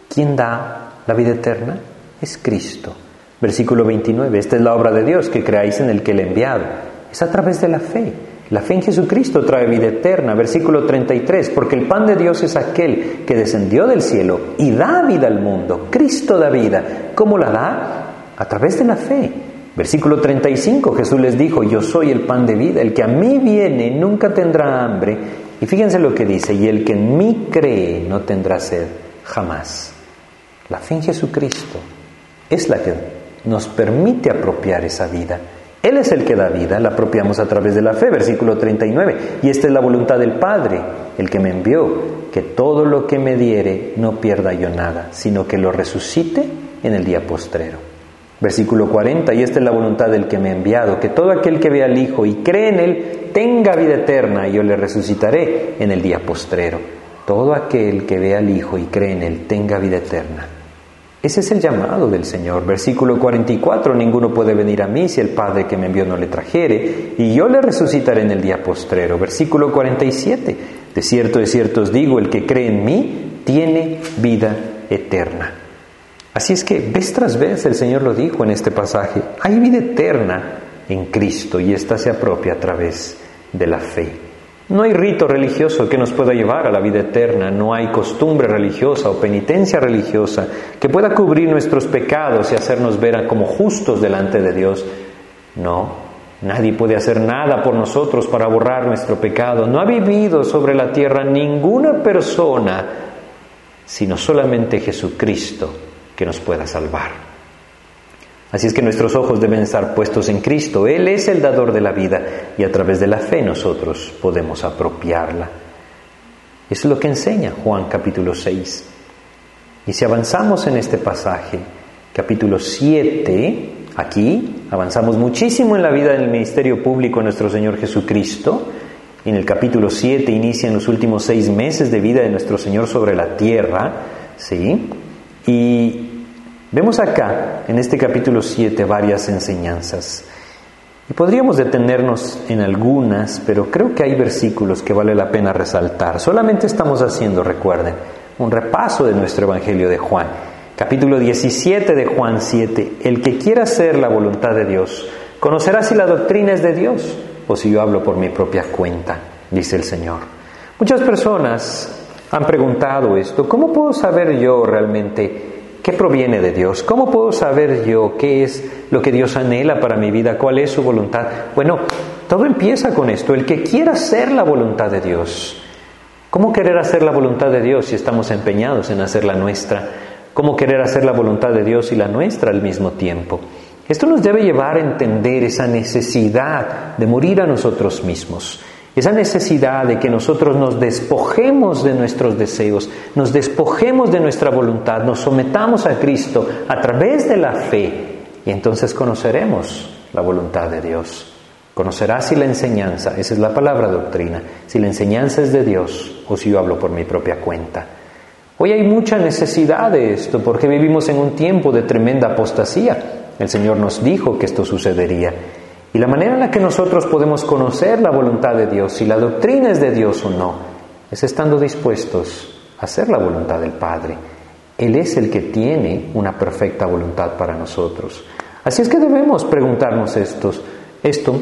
¿Quién da la vida eterna? Es Cristo. Versículo 29, esta es la obra de Dios, que creáis en el que le ha enviado. Es a través de la fe. La fe en Jesucristo trae vida eterna. Versículo 33, porque el pan de Dios es aquel que descendió del cielo y da vida al mundo. Cristo da vida. ¿Cómo la da? A través de la fe. Versículo 35, Jesús les dijo, yo soy el pan de vida, el que a mí viene nunca tendrá hambre. Y fíjense lo que dice, y el que en mí cree no tendrá sed jamás. La fe en Jesucristo es la que nos permite apropiar esa vida. Él es el que da vida, la apropiamos a través de la fe, versículo 39. Y esta es la voluntad del Padre, el que me envió, que todo lo que me diere no pierda yo nada, sino que lo resucite en el día postrero. Versículo 40, y esta es la voluntad del que me ha enviado, que todo aquel que vea al Hijo y cree en Él tenga vida eterna, y yo le resucitaré en el día postrero. Todo aquel que vea al Hijo y cree en Él tenga vida eterna. Ese es el llamado del Señor. Versículo 44, ninguno puede venir a mí si el Padre que me envió no le trajere, y yo le resucitaré en el día postrero. Versículo 47, de cierto, de cierto os digo, el que cree en mí tiene vida eterna. Así es que vez tras vez el Señor lo dijo en este pasaje, hay vida eterna en Cristo y esta se apropia a través de la fe. No hay rito religioso que nos pueda llevar a la vida eterna, no hay costumbre religiosa o penitencia religiosa que pueda cubrir nuestros pecados y hacernos ver como justos delante de Dios. No, nadie puede hacer nada por nosotros para borrar nuestro pecado. No ha vivido sobre la tierra ninguna persona, sino solamente Jesucristo que nos pueda salvar. Así es que nuestros ojos deben estar puestos en Cristo. Él es el dador de la vida y a través de la fe nosotros podemos apropiarla. Eso es lo que enseña Juan capítulo 6. Y si avanzamos en este pasaje, capítulo 7, aquí avanzamos muchísimo en la vida del ministerio público de nuestro Señor Jesucristo. En el capítulo 7 inician los últimos seis meses de vida de nuestro Señor sobre la tierra, ¿sí? Y Vemos acá, en este capítulo 7, varias enseñanzas. Y podríamos detenernos en algunas, pero creo que hay versículos que vale la pena resaltar. Solamente estamos haciendo, recuerden, un repaso de nuestro Evangelio de Juan. Capítulo 17 de Juan 7. El que quiera hacer la voluntad de Dios, conocerá si la doctrina es de Dios o si yo hablo por mi propia cuenta, dice el Señor. Muchas personas han preguntado esto, ¿cómo puedo saber yo realmente ¿Qué proviene de Dios? ¿Cómo puedo saber yo qué es lo que Dios anhela para mi vida? ¿Cuál es su voluntad? Bueno, todo empieza con esto. El que quiera hacer la voluntad de Dios. ¿Cómo querer hacer la voluntad de Dios si estamos empeñados en hacer la nuestra? ¿Cómo querer hacer la voluntad de Dios y la nuestra al mismo tiempo? Esto nos debe llevar a entender esa necesidad de morir a nosotros mismos esa necesidad de que nosotros nos despojemos de nuestros deseos, nos despojemos de nuestra voluntad, nos sometamos a Cristo a través de la fe y entonces conoceremos la voluntad de Dios. Conocerás si la enseñanza, esa es la palabra doctrina, si la enseñanza es de Dios o si yo hablo por mi propia cuenta. Hoy hay mucha necesidad de esto porque vivimos en un tiempo de tremenda apostasía. El Señor nos dijo que esto sucedería. Y la manera en la que nosotros podemos conocer la voluntad de Dios, si la doctrina es de Dios o no, es estando dispuestos a hacer la voluntad del Padre. Él es el que tiene una perfecta voluntad para nosotros. Así es que debemos preguntarnos estos, esto,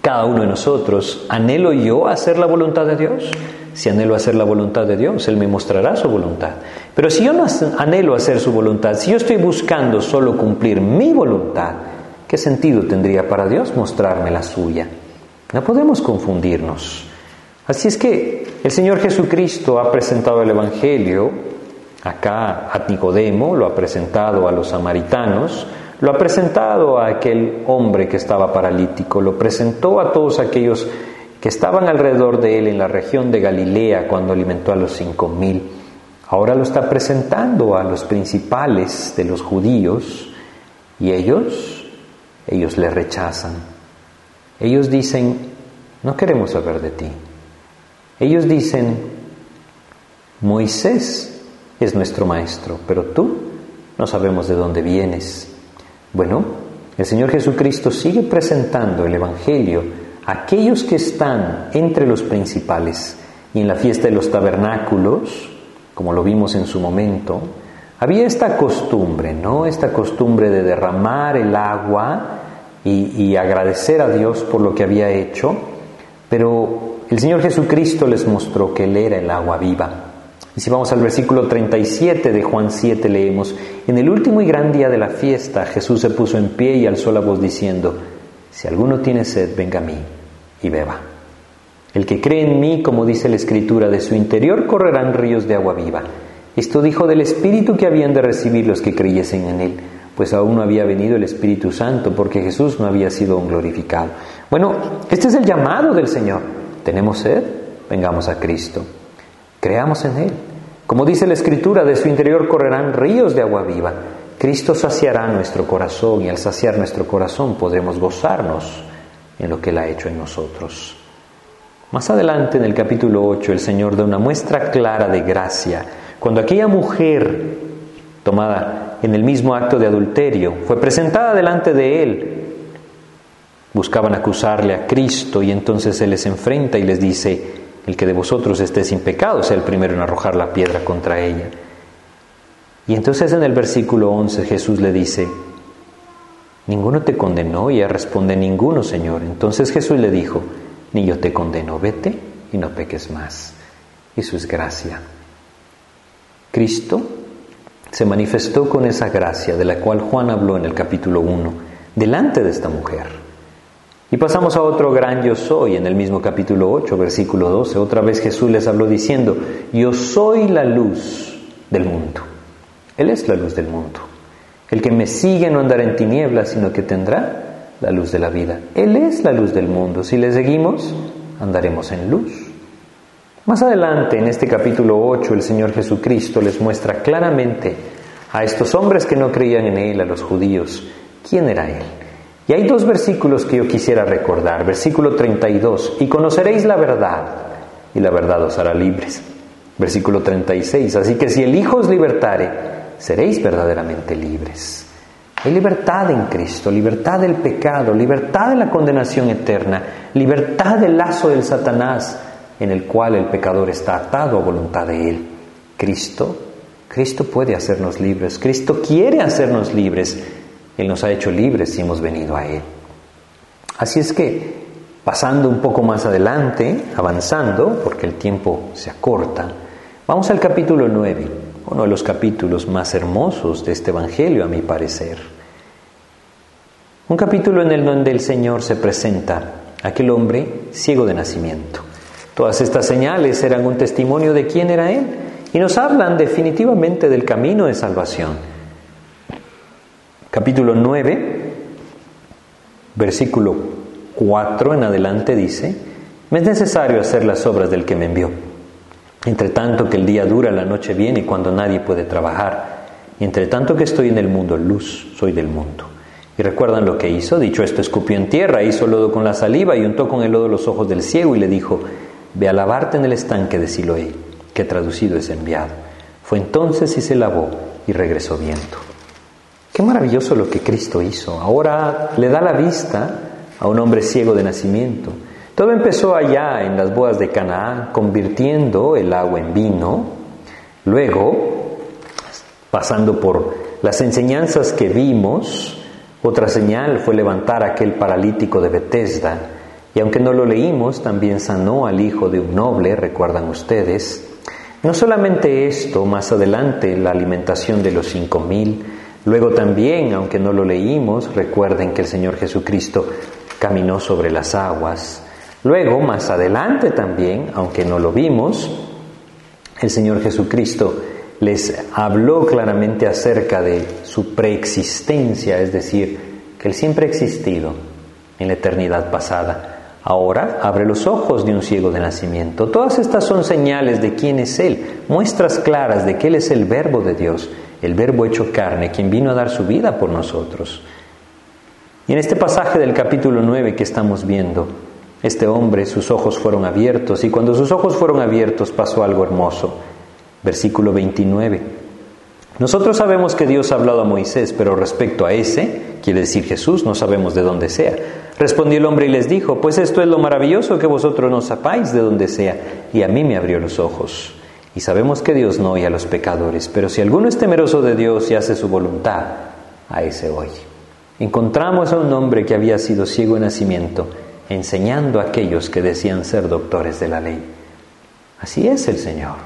cada uno de nosotros, ¿anhelo yo hacer la voluntad de Dios? Si anhelo hacer la voluntad de Dios, Él me mostrará su voluntad. Pero si yo no anhelo hacer su voluntad, si yo estoy buscando solo cumplir mi voluntad, ¿qué sentido tendría para Dios mostrarme la suya? No podemos confundirnos. Así es que el Señor Jesucristo ha presentado el Evangelio acá a Nicodemo, lo ha presentado a los samaritanos, lo ha presentado a aquel hombre que estaba paralítico, lo presentó a todos aquellos que estaban alrededor de él en la región de Galilea cuando alimentó a los cinco mil. Ahora lo está presentando a los principales de los judíos y ellos, ellos le rechazan. Ellos dicen, no queremos saber de ti. Ellos dicen, Moisés es nuestro maestro, pero tú no sabemos de dónde vienes. Bueno, el Señor Jesucristo sigue presentando el Evangelio aquellos que están entre los principales y en la fiesta de los tabernáculos, como lo vimos en su momento, había esta costumbre, ¿no? Esta costumbre de derramar el agua y, agradecer a Dios por lo que había hecho, pero el Señor Jesucristo les mostró que Él era el agua viva. Y si vamos al versículo 37 de Juan 7 leemos, en el último y gran día de la fiesta Jesús se puso en pie y alzó la voz diciendo, si alguno tiene sed, venga a mí y beba. El que cree en mí, como dice la Escritura, de su interior correrán ríos de agua viva. Esto dijo del Espíritu que habían de recibir los que creyesen en Él, pues aún no había venido el Espíritu Santo, porque Jesús no había sido glorificado. Bueno, este es el llamado del Señor. ¿Tenemos sed? Vengamos a Cristo. Creamos en Él. Como dice la Escritura, de su interior correrán ríos de agua viva. Cristo saciará nuestro corazón y al saciar nuestro corazón podremos gozarnos en lo que Él ha hecho en nosotros. Más adelante en el capítulo 8 el Señor da una muestra clara de gracia. Cuando aquella mujer tomada en el mismo acto de adulterio fue presentada delante de Él, buscaban acusarle a Cristo y entonces Él les enfrenta y les dice, el que de vosotros esté sin pecado sea el primero en arrojar la piedra contra ella. Y entonces en el versículo 11 Jesús le dice, ninguno te condenó y ella responde, ninguno, Señor. Entonces Jesús le dijo, ni yo te condeno, vete y no peques más. Eso es gracia. Cristo se manifestó con esa gracia de la cual Juan habló en el capítulo 1, delante de esta mujer. Y pasamos a otro gran yo soy en el mismo capítulo 8, versículo 12. Otra vez Jesús les habló diciendo, yo soy la luz del mundo. Él es la luz del mundo. El que me sigue no andará en tinieblas, sino que tendrá la luz de la vida. Él es la luz del mundo. Si le seguimos, andaremos en luz. Más adelante, en este capítulo 8, el Señor Jesucristo les muestra claramente a estos hombres que no creían en Él, a los judíos, quién era Él. Y hay dos versículos que yo quisiera recordar. Versículo 32, y conoceréis la verdad, y la verdad os hará libres. Versículo 36, así que si el Hijo os libertare, seréis verdaderamente libres. Hay libertad en Cristo, libertad del pecado, libertad de la condenación eterna, libertad del lazo del Satanás en el cual el pecador está atado a voluntad de Él. Cristo, Cristo puede hacernos libres, Cristo quiere hacernos libres, Él nos ha hecho libres y hemos venido a Él. Así es que, pasando un poco más adelante, avanzando, porque el tiempo se acorta, vamos al capítulo 9 uno de los capítulos más hermosos de este Evangelio, a mi parecer. Un capítulo en el donde el Señor se presenta aquel hombre ciego de nacimiento. Todas estas señales eran un testimonio de quién era Él y nos hablan definitivamente del camino de salvación. Capítulo 9, versículo 4 en adelante dice, Me es necesario hacer las obras del que me envió. Entre tanto que el día dura, la noche viene cuando nadie puede trabajar. Y entre tanto que estoy en el mundo, luz, soy del mundo. ¿Y recuerdan lo que hizo? Dicho esto, escupió en tierra, hizo lodo con la saliva y untó con el lodo los ojos del ciego y le dijo, ve a lavarte en el estanque de Siloé, que traducido es enviado. Fue entonces y se lavó y regresó viendo. Qué maravilloso lo que Cristo hizo. Ahora le da la vista a un hombre ciego de nacimiento. Todo empezó allá en las bodas de Canaán, convirtiendo el agua en vino. Luego, pasando por las enseñanzas que vimos, otra señal fue levantar a aquel paralítico de Bethesda, y aunque no lo leímos, también sanó al hijo de un noble, recuerdan ustedes. No solamente esto, más adelante la alimentación de los cinco mil, luego también, aunque no lo leímos, recuerden que el Señor Jesucristo caminó sobre las aguas. Luego, más adelante también, aunque no lo vimos, el Señor Jesucristo les habló claramente acerca de su preexistencia, es decir, que Él siempre ha existido en la eternidad pasada. Ahora abre los ojos de un ciego de nacimiento. Todas estas son señales de quién es Él, muestras claras de que Él es el verbo de Dios, el verbo hecho carne, quien vino a dar su vida por nosotros. Y en este pasaje del capítulo 9 que estamos viendo, este hombre, sus ojos fueron abiertos y cuando sus ojos fueron abiertos pasó algo hermoso versículo 29. Nosotros sabemos que Dios ha hablado a Moisés, pero respecto a ese, quiere decir Jesús, no sabemos de dónde sea. Respondió el hombre y les dijo, pues esto es lo maravilloso que vosotros no sepáis de dónde sea, y a mí me abrió los ojos. Y sabemos que Dios no oye a los pecadores, pero si alguno es temeroso de Dios y hace su voluntad, a ese oye. Encontramos a un hombre que había sido ciego de nacimiento, enseñando a aquellos que decían ser doctores de la ley. Así es el Señor.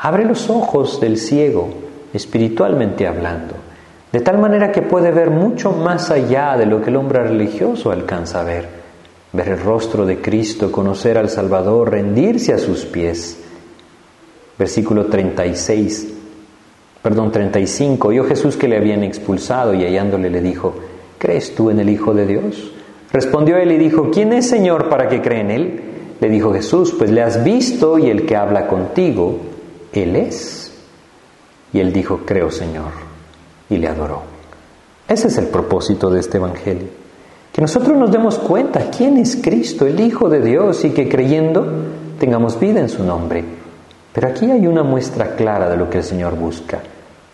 Abre los ojos del ciego, espiritualmente hablando, de tal manera que puede ver mucho más allá de lo que el hombre religioso alcanza a ver. Ver el rostro de Cristo, conocer al Salvador, rendirse a sus pies. Versículo 36, perdón, 35. Oyó Jesús que le habían expulsado y hallándole le dijo, ¿crees tú en el Hijo de Dios? Respondió él y dijo, ¿quién es Señor para que cree en él? Le dijo Jesús, pues le has visto y el que habla contigo él es. Y él dijo, creo Señor, y le adoró. Ese es el propósito de este Evangelio. Que nosotros nos demos cuenta quién es Cristo, el Hijo de Dios, y que creyendo tengamos vida en su nombre. Pero aquí hay una muestra clara de lo que el Señor busca.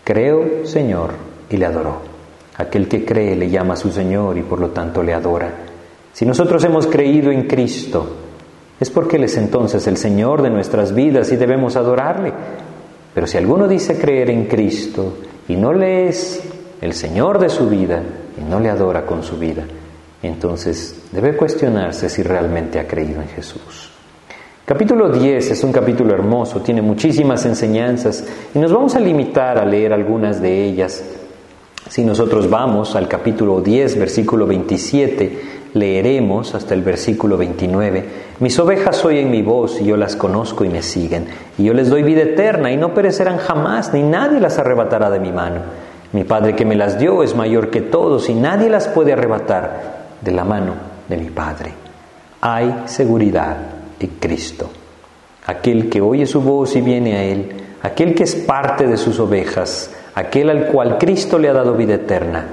Creo, Señor, y le adoró. Aquel que cree le llama a su Señor y por lo tanto le adora. Si nosotros hemos creído en Cristo, es porque Él es entonces el Señor de nuestras vidas y debemos adorarle. Pero si alguno dice creer en Cristo y no le es el Señor de su vida y no le adora con su vida, entonces debe cuestionarse si realmente ha creído en Jesús. Capítulo 10 es un capítulo hermoso, tiene muchísimas enseñanzas y nos vamos a limitar a leer algunas de ellas. Si nosotros vamos al capítulo 10, versículo 27, leeremos hasta el versículo 29, mis ovejas oyen mi voz y yo las conozco y me siguen, y yo les doy vida eterna y no perecerán jamás, ni nadie las arrebatará de mi mano. Mi Padre que me las dio es mayor que todos y nadie las puede arrebatar de la mano de mi Padre. Hay seguridad en Cristo. Aquel que oye su voz y viene a Él, aquel que es parte de sus ovejas, aquel al cual Cristo le ha dado vida eterna,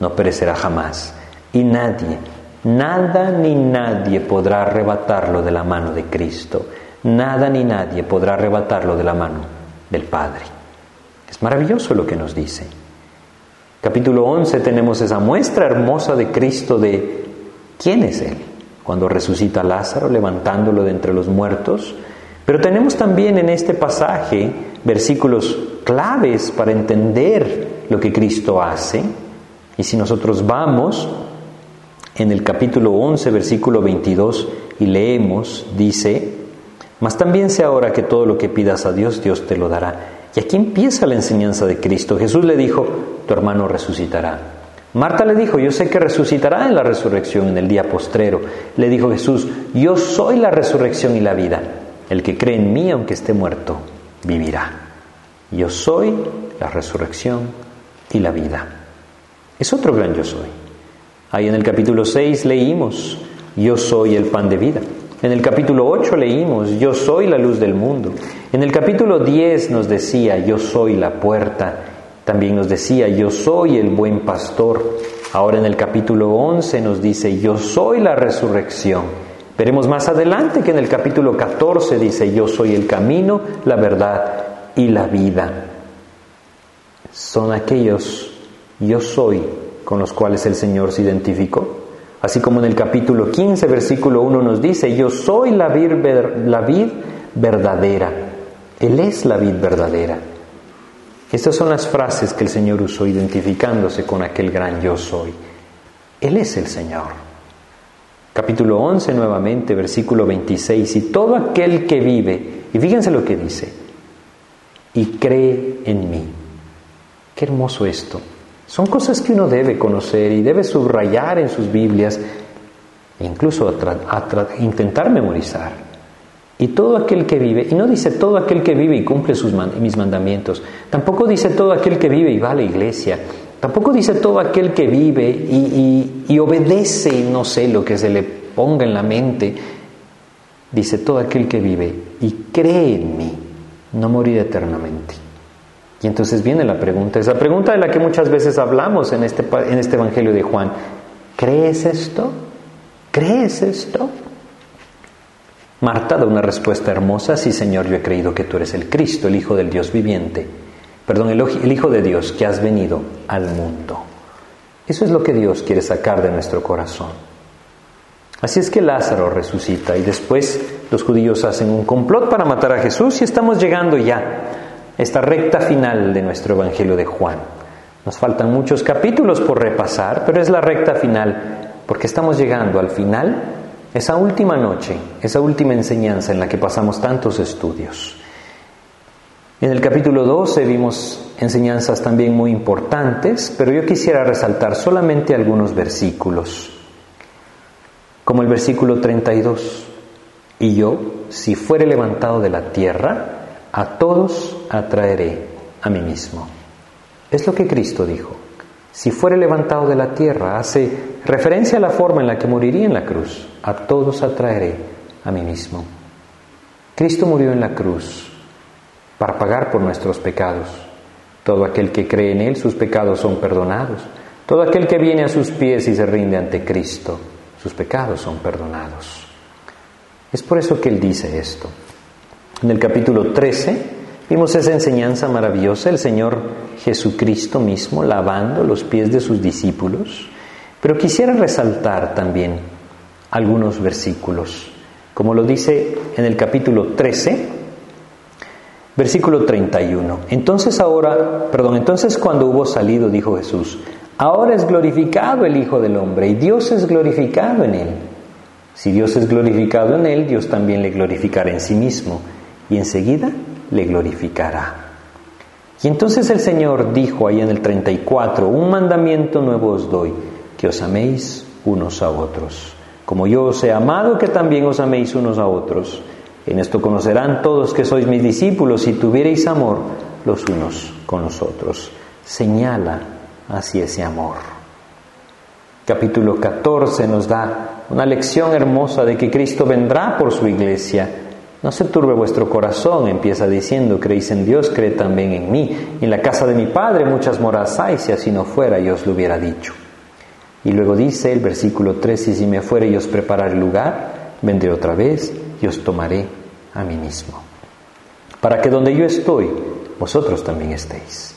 no perecerá jamás. Y nadie Nada ni nadie podrá arrebatarlo de la mano de Cristo. Nada ni nadie podrá arrebatarlo de la mano del Padre. Es maravilloso lo que nos dice. Capítulo 11 tenemos esa muestra hermosa de Cristo de quién es Él. Cuando resucita a Lázaro levantándolo de entre los muertos. Pero tenemos también en este pasaje versículos claves para entender lo que Cristo hace. Y si nosotros vamos en el capítulo 11, versículo 22, y leemos, dice, mas también sé ahora que todo lo que pidas a Dios, Dios te lo dará. Y aquí empieza la enseñanza de Cristo. Jesús le dijo, tu hermano resucitará. Marta le dijo, yo sé que resucitará en la resurrección, en el día postrero. Le dijo Jesús, yo soy la resurrección y la vida. El que cree en mí, aunque esté muerto, vivirá. Yo soy la resurrección y la vida. Es otro gran yo soy. Ahí en el capítulo 6 leímos, yo soy el pan de vida. En el capítulo 8 leímos, yo soy la luz del mundo. En el capítulo 10 nos decía, yo soy la puerta. También nos decía, yo soy el buen pastor. Ahora en el capítulo 11 nos dice, yo soy la resurrección. Veremos más adelante que en el capítulo 14 dice, yo soy el camino, la verdad y la vida. Son aquellos yo soy con los cuales el Señor se identificó. Así como en el capítulo 15, versículo 1 nos dice, yo soy la vid, verdadera. Él es la vid verdadera. Estas son las frases que el Señor usó identificándose con aquel gran yo soy. Él es el Señor. Capítulo 11 nuevamente, versículo 26, y todo aquel que vive, y fíjense lo que dice, y cree en mí. Qué hermoso esto. Son cosas que uno debe conocer y debe subrayar en sus Biblias e incluso intentar memorizar. Y todo aquel que vive, y no dice todo aquel que vive y cumple sus mis mandamientos, tampoco dice todo aquel que vive y va a la iglesia, tampoco dice todo aquel que vive y, y obedece, no sé, lo que se le ponga en la mente, dice todo aquel que vive y cree en mí, no morir eternamente. Y entonces viene la pregunta, esa pregunta de la que muchas veces hablamos en este, en este Evangelio de Juan. ¿Crees esto? ¿Crees esto? Marta da una respuesta hermosa, sí Señor, yo he creído que tú eres el Cristo, el Hijo del Dios viviente, perdón, el, el Hijo de Dios que has venido al mundo. Eso es lo que Dios quiere sacar de nuestro corazón. Así es que Lázaro resucita y después los judíos hacen un complot para matar a Jesús y estamos llegando ya esta recta final de nuestro Evangelio de Juan. Nos faltan muchos capítulos por repasar, pero es la recta final, porque estamos llegando al final, esa última noche, esa última enseñanza en la que pasamos tantos estudios. En el capítulo 12 vimos enseñanzas también muy importantes, pero yo quisiera resaltar solamente algunos versículos, como el versículo 32. Y yo, si fuere levantado de la tierra, a todos atraeré a mí mismo. Es lo que Cristo dijo. Si fuere levantado de la tierra, hace referencia a la forma en la que moriría en la cruz. A todos atraeré a mí mismo. Cristo murió en la cruz para pagar por nuestros pecados. Todo aquel que cree en Él, sus pecados son perdonados. Todo aquel que viene a sus pies y se rinde ante Cristo, sus pecados son perdonados. Es por eso que Él dice esto. En el capítulo 13 vimos esa enseñanza maravillosa, el Señor Jesucristo mismo lavando los pies de sus discípulos. Pero quisiera resaltar también algunos versículos, como lo dice en el capítulo 13, versículo 31. Entonces ahora, perdón, entonces cuando hubo salido, dijo Jesús, ahora es glorificado el Hijo del Hombre y Dios es glorificado en él. Si Dios es glorificado en él, Dios también le glorificará en sí mismo y enseguida le glorificará. Y entonces el Señor dijo ahí en el 34, un mandamiento nuevo os doy, que os améis unos a otros. Como yo os he amado, que también os améis unos a otros. En esto conocerán todos que sois mis discípulos si tuviereis amor los unos con los otros. Señala hacia ese amor. Capítulo 14 nos da una lección hermosa de que Cristo vendrá por su iglesia no se turbe vuestro corazón, empieza diciendo, creéis en Dios, cree también en mí. En la casa de mi Padre muchas moras hay, si así no fuera, yo os lo hubiera dicho. Y luego dice el versículo 3, y si me fuere y os prepararé lugar, vendré otra vez y os tomaré a mí mismo. Para que donde yo estoy, vosotros también estéis.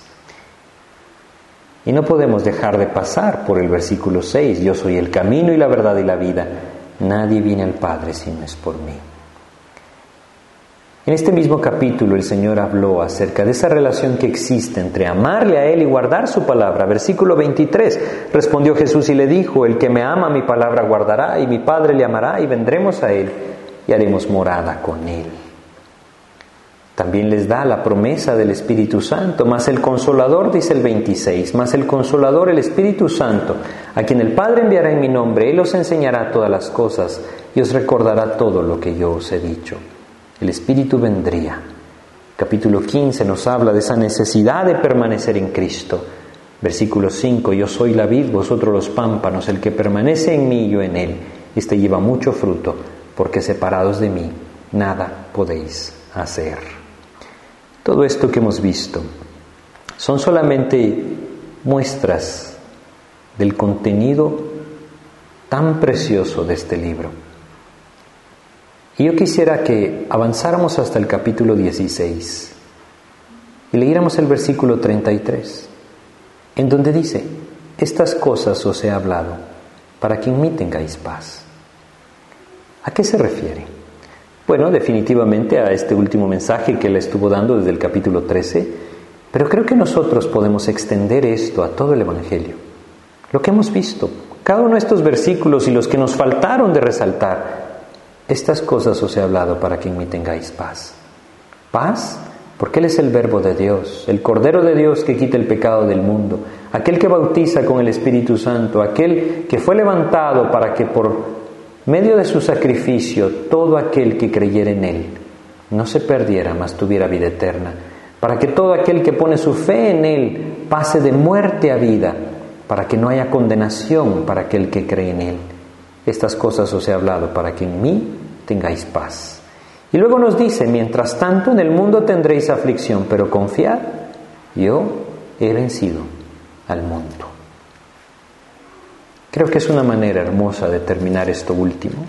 Y no podemos dejar de pasar por el versículo 6, yo soy el camino y la verdad y la vida. Nadie viene al Padre si no es por mí. En este mismo capítulo el Señor habló acerca de esa relación que existe entre amarle a Él y guardar su palabra. Versículo 23, respondió Jesús y le dijo, el que me ama mi palabra guardará y mi Padre le amará y vendremos a Él y haremos morada con Él. También les da la promesa del Espíritu Santo, más el consolador, dice el 26, más el consolador, el Espíritu Santo, a quien el Padre enviará en mi nombre, Él os enseñará todas las cosas y os recordará todo lo que yo os he dicho el Espíritu vendría. Capítulo 15 nos habla de esa necesidad de permanecer en Cristo. Versículo 5, yo soy la vid, vosotros los pámpanos, el que permanece en mí y yo en él, este lleva mucho fruto, porque separados de mí nada podéis hacer. Todo esto que hemos visto son solamente muestras del contenido tan precioso de este libro. Y yo quisiera que avanzáramos hasta el capítulo 16 y leyéramos el versículo 33, en donde dice, estas cosas os he hablado para que en mí tengáis paz. ¿A qué se refiere? Bueno, definitivamente a este último mensaje que le estuvo dando desde el capítulo 13, pero creo que nosotros podemos extender esto a todo el Evangelio. Lo que hemos visto, cada uno de estos versículos y los que nos faltaron de resaltar, estas cosas os he hablado para que en mí tengáis paz. Paz porque Él es el verbo de Dios, el Cordero de Dios que quita el pecado del mundo, aquel que bautiza con el Espíritu Santo, aquel que fue levantado para que por medio de su sacrificio, todo aquel que creyera en Él no se perdiera, mas tuviera vida eterna, para que todo aquel que pone su fe en Él pase de muerte a vida, para que no haya condenación para aquel que cree en Él. Estas cosas os he hablado para que en mí tengáis paz. Y luego nos dice, mientras tanto en el mundo tendréis aflicción, pero confiad, yo he vencido al mundo. Creo que es una manera hermosa de terminar esto último.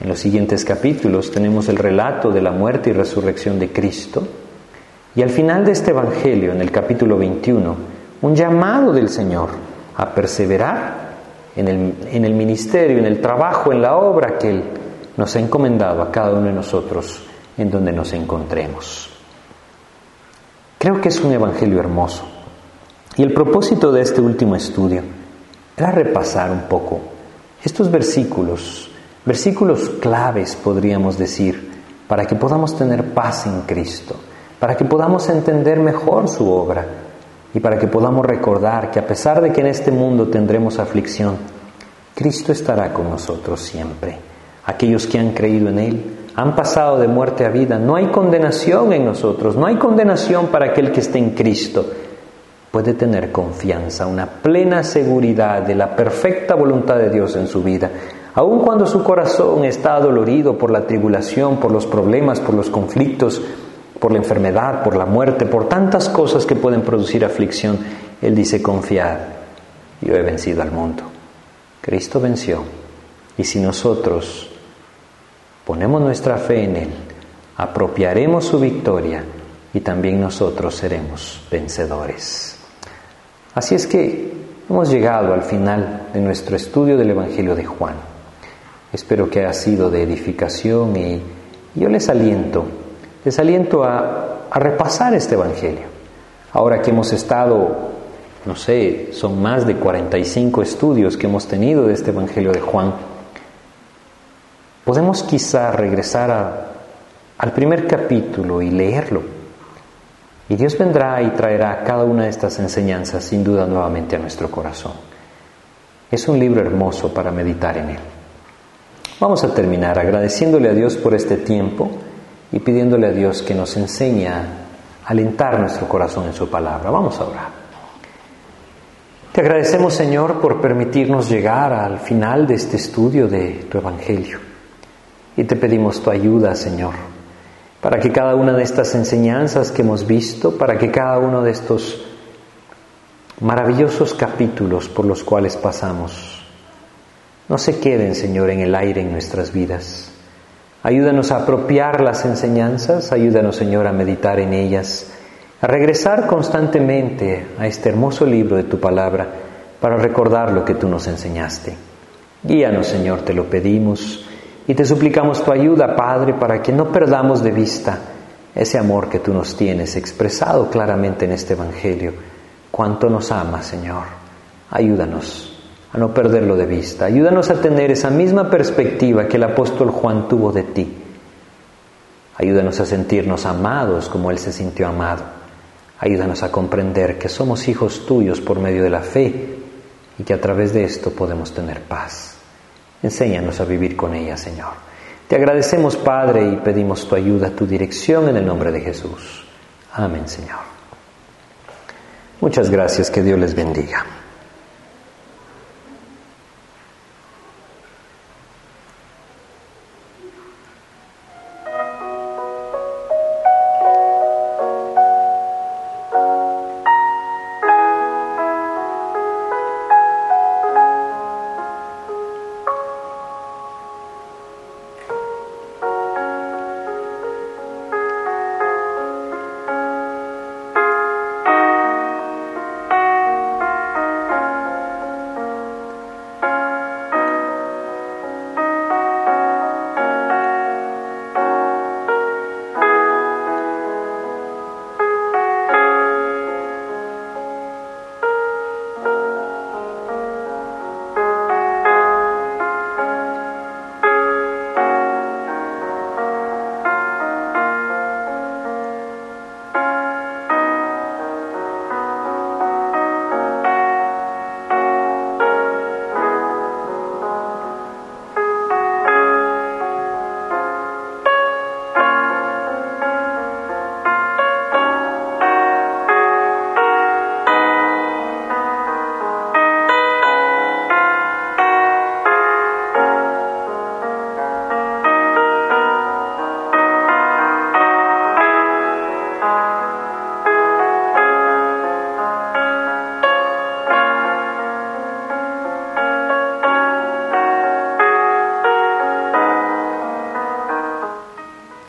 En los siguientes capítulos tenemos el relato de la muerte y resurrección de Cristo. Y al final de este Evangelio, en el capítulo 21, un llamado del Señor a perseverar en el, en el ministerio, en el trabajo, en la obra que Él nos ha encomendado a cada uno de nosotros en donde nos encontremos. Creo que es un Evangelio hermoso. Y el propósito de este último estudio era repasar un poco estos versículos, versículos claves podríamos decir, para que podamos tener paz en Cristo, para que podamos entender mejor su obra y para que podamos recordar que a pesar de que en este mundo tendremos aflicción, Cristo estará con nosotros siempre. Aquellos que han creído en Él han pasado de muerte a vida. No hay condenación en nosotros, no hay condenación para aquel que esté en Cristo puede tener confianza, una plena seguridad de la perfecta voluntad de Dios en su vida, aun cuando su corazón está dolorido por la tribulación, por los problemas, por los conflictos, por la enfermedad, por la muerte, por tantas cosas que pueden producir aflicción, Él dice, confiad, yo he vencido al mundo. Cristo venció. Y si nosotros ponemos nuestra fe en Él, apropiaremos su victoria y también nosotros seremos vencedores. Así es que hemos llegado al final de nuestro estudio del Evangelio de Juan. Espero que haya sido de edificación y yo les aliento, les aliento a, repasar este Evangelio. Ahora que hemos estado, no sé, son más de 45 estudios que hemos tenido de este Evangelio de Juan, podemos quizá regresar al primer capítulo y leerlo y Dios vendrá y traerá cada una de estas enseñanzas sin duda nuevamente a nuestro corazón. Es un libro hermoso para meditar en él. Vamos a terminar agradeciéndole a Dios por este tiempo y pidiéndole a Dios que nos enseñe a alentar nuestro corazón en su palabra. Vamos a orar. Te agradecemos Señor por permitirnos llegar al final de este estudio de tu Evangelio. Y te pedimos tu ayuda, Señor, para que cada una de estas enseñanzas que hemos visto, para que cada uno de estos maravillosos capítulos por los cuales pasamos, no se queden, Señor, en el aire en nuestras vidas. Ayúdanos a apropiar las enseñanzas, ayúdanos, Señor, a meditar en ellas, a regresar constantemente a este hermoso libro de tu palabra para recordar lo que tú nos enseñaste. Guíanos, Señor, te lo pedimos y te suplicamos tu ayuda, Padre, para que no perdamos de vista ese amor que tú nos tienes expresado claramente en este Evangelio. Cuánto nos amas, Señor. Ayúdanos a no perderlo de vista. Ayúdanos a tener esa misma perspectiva que el apóstol Juan tuvo de ti. Ayúdanos a sentirnos amados como Él se sintió amado. Ayúdanos a comprender que somos hijos tuyos por medio de la fe y que a través de esto podemos tener paz. Enséñanos a vivir con ella, Señor. Te agradecemos, Padre, y pedimos tu ayuda, tu dirección en el nombre de Jesús. Amén, Señor. Muchas gracias, que Dios les bendiga.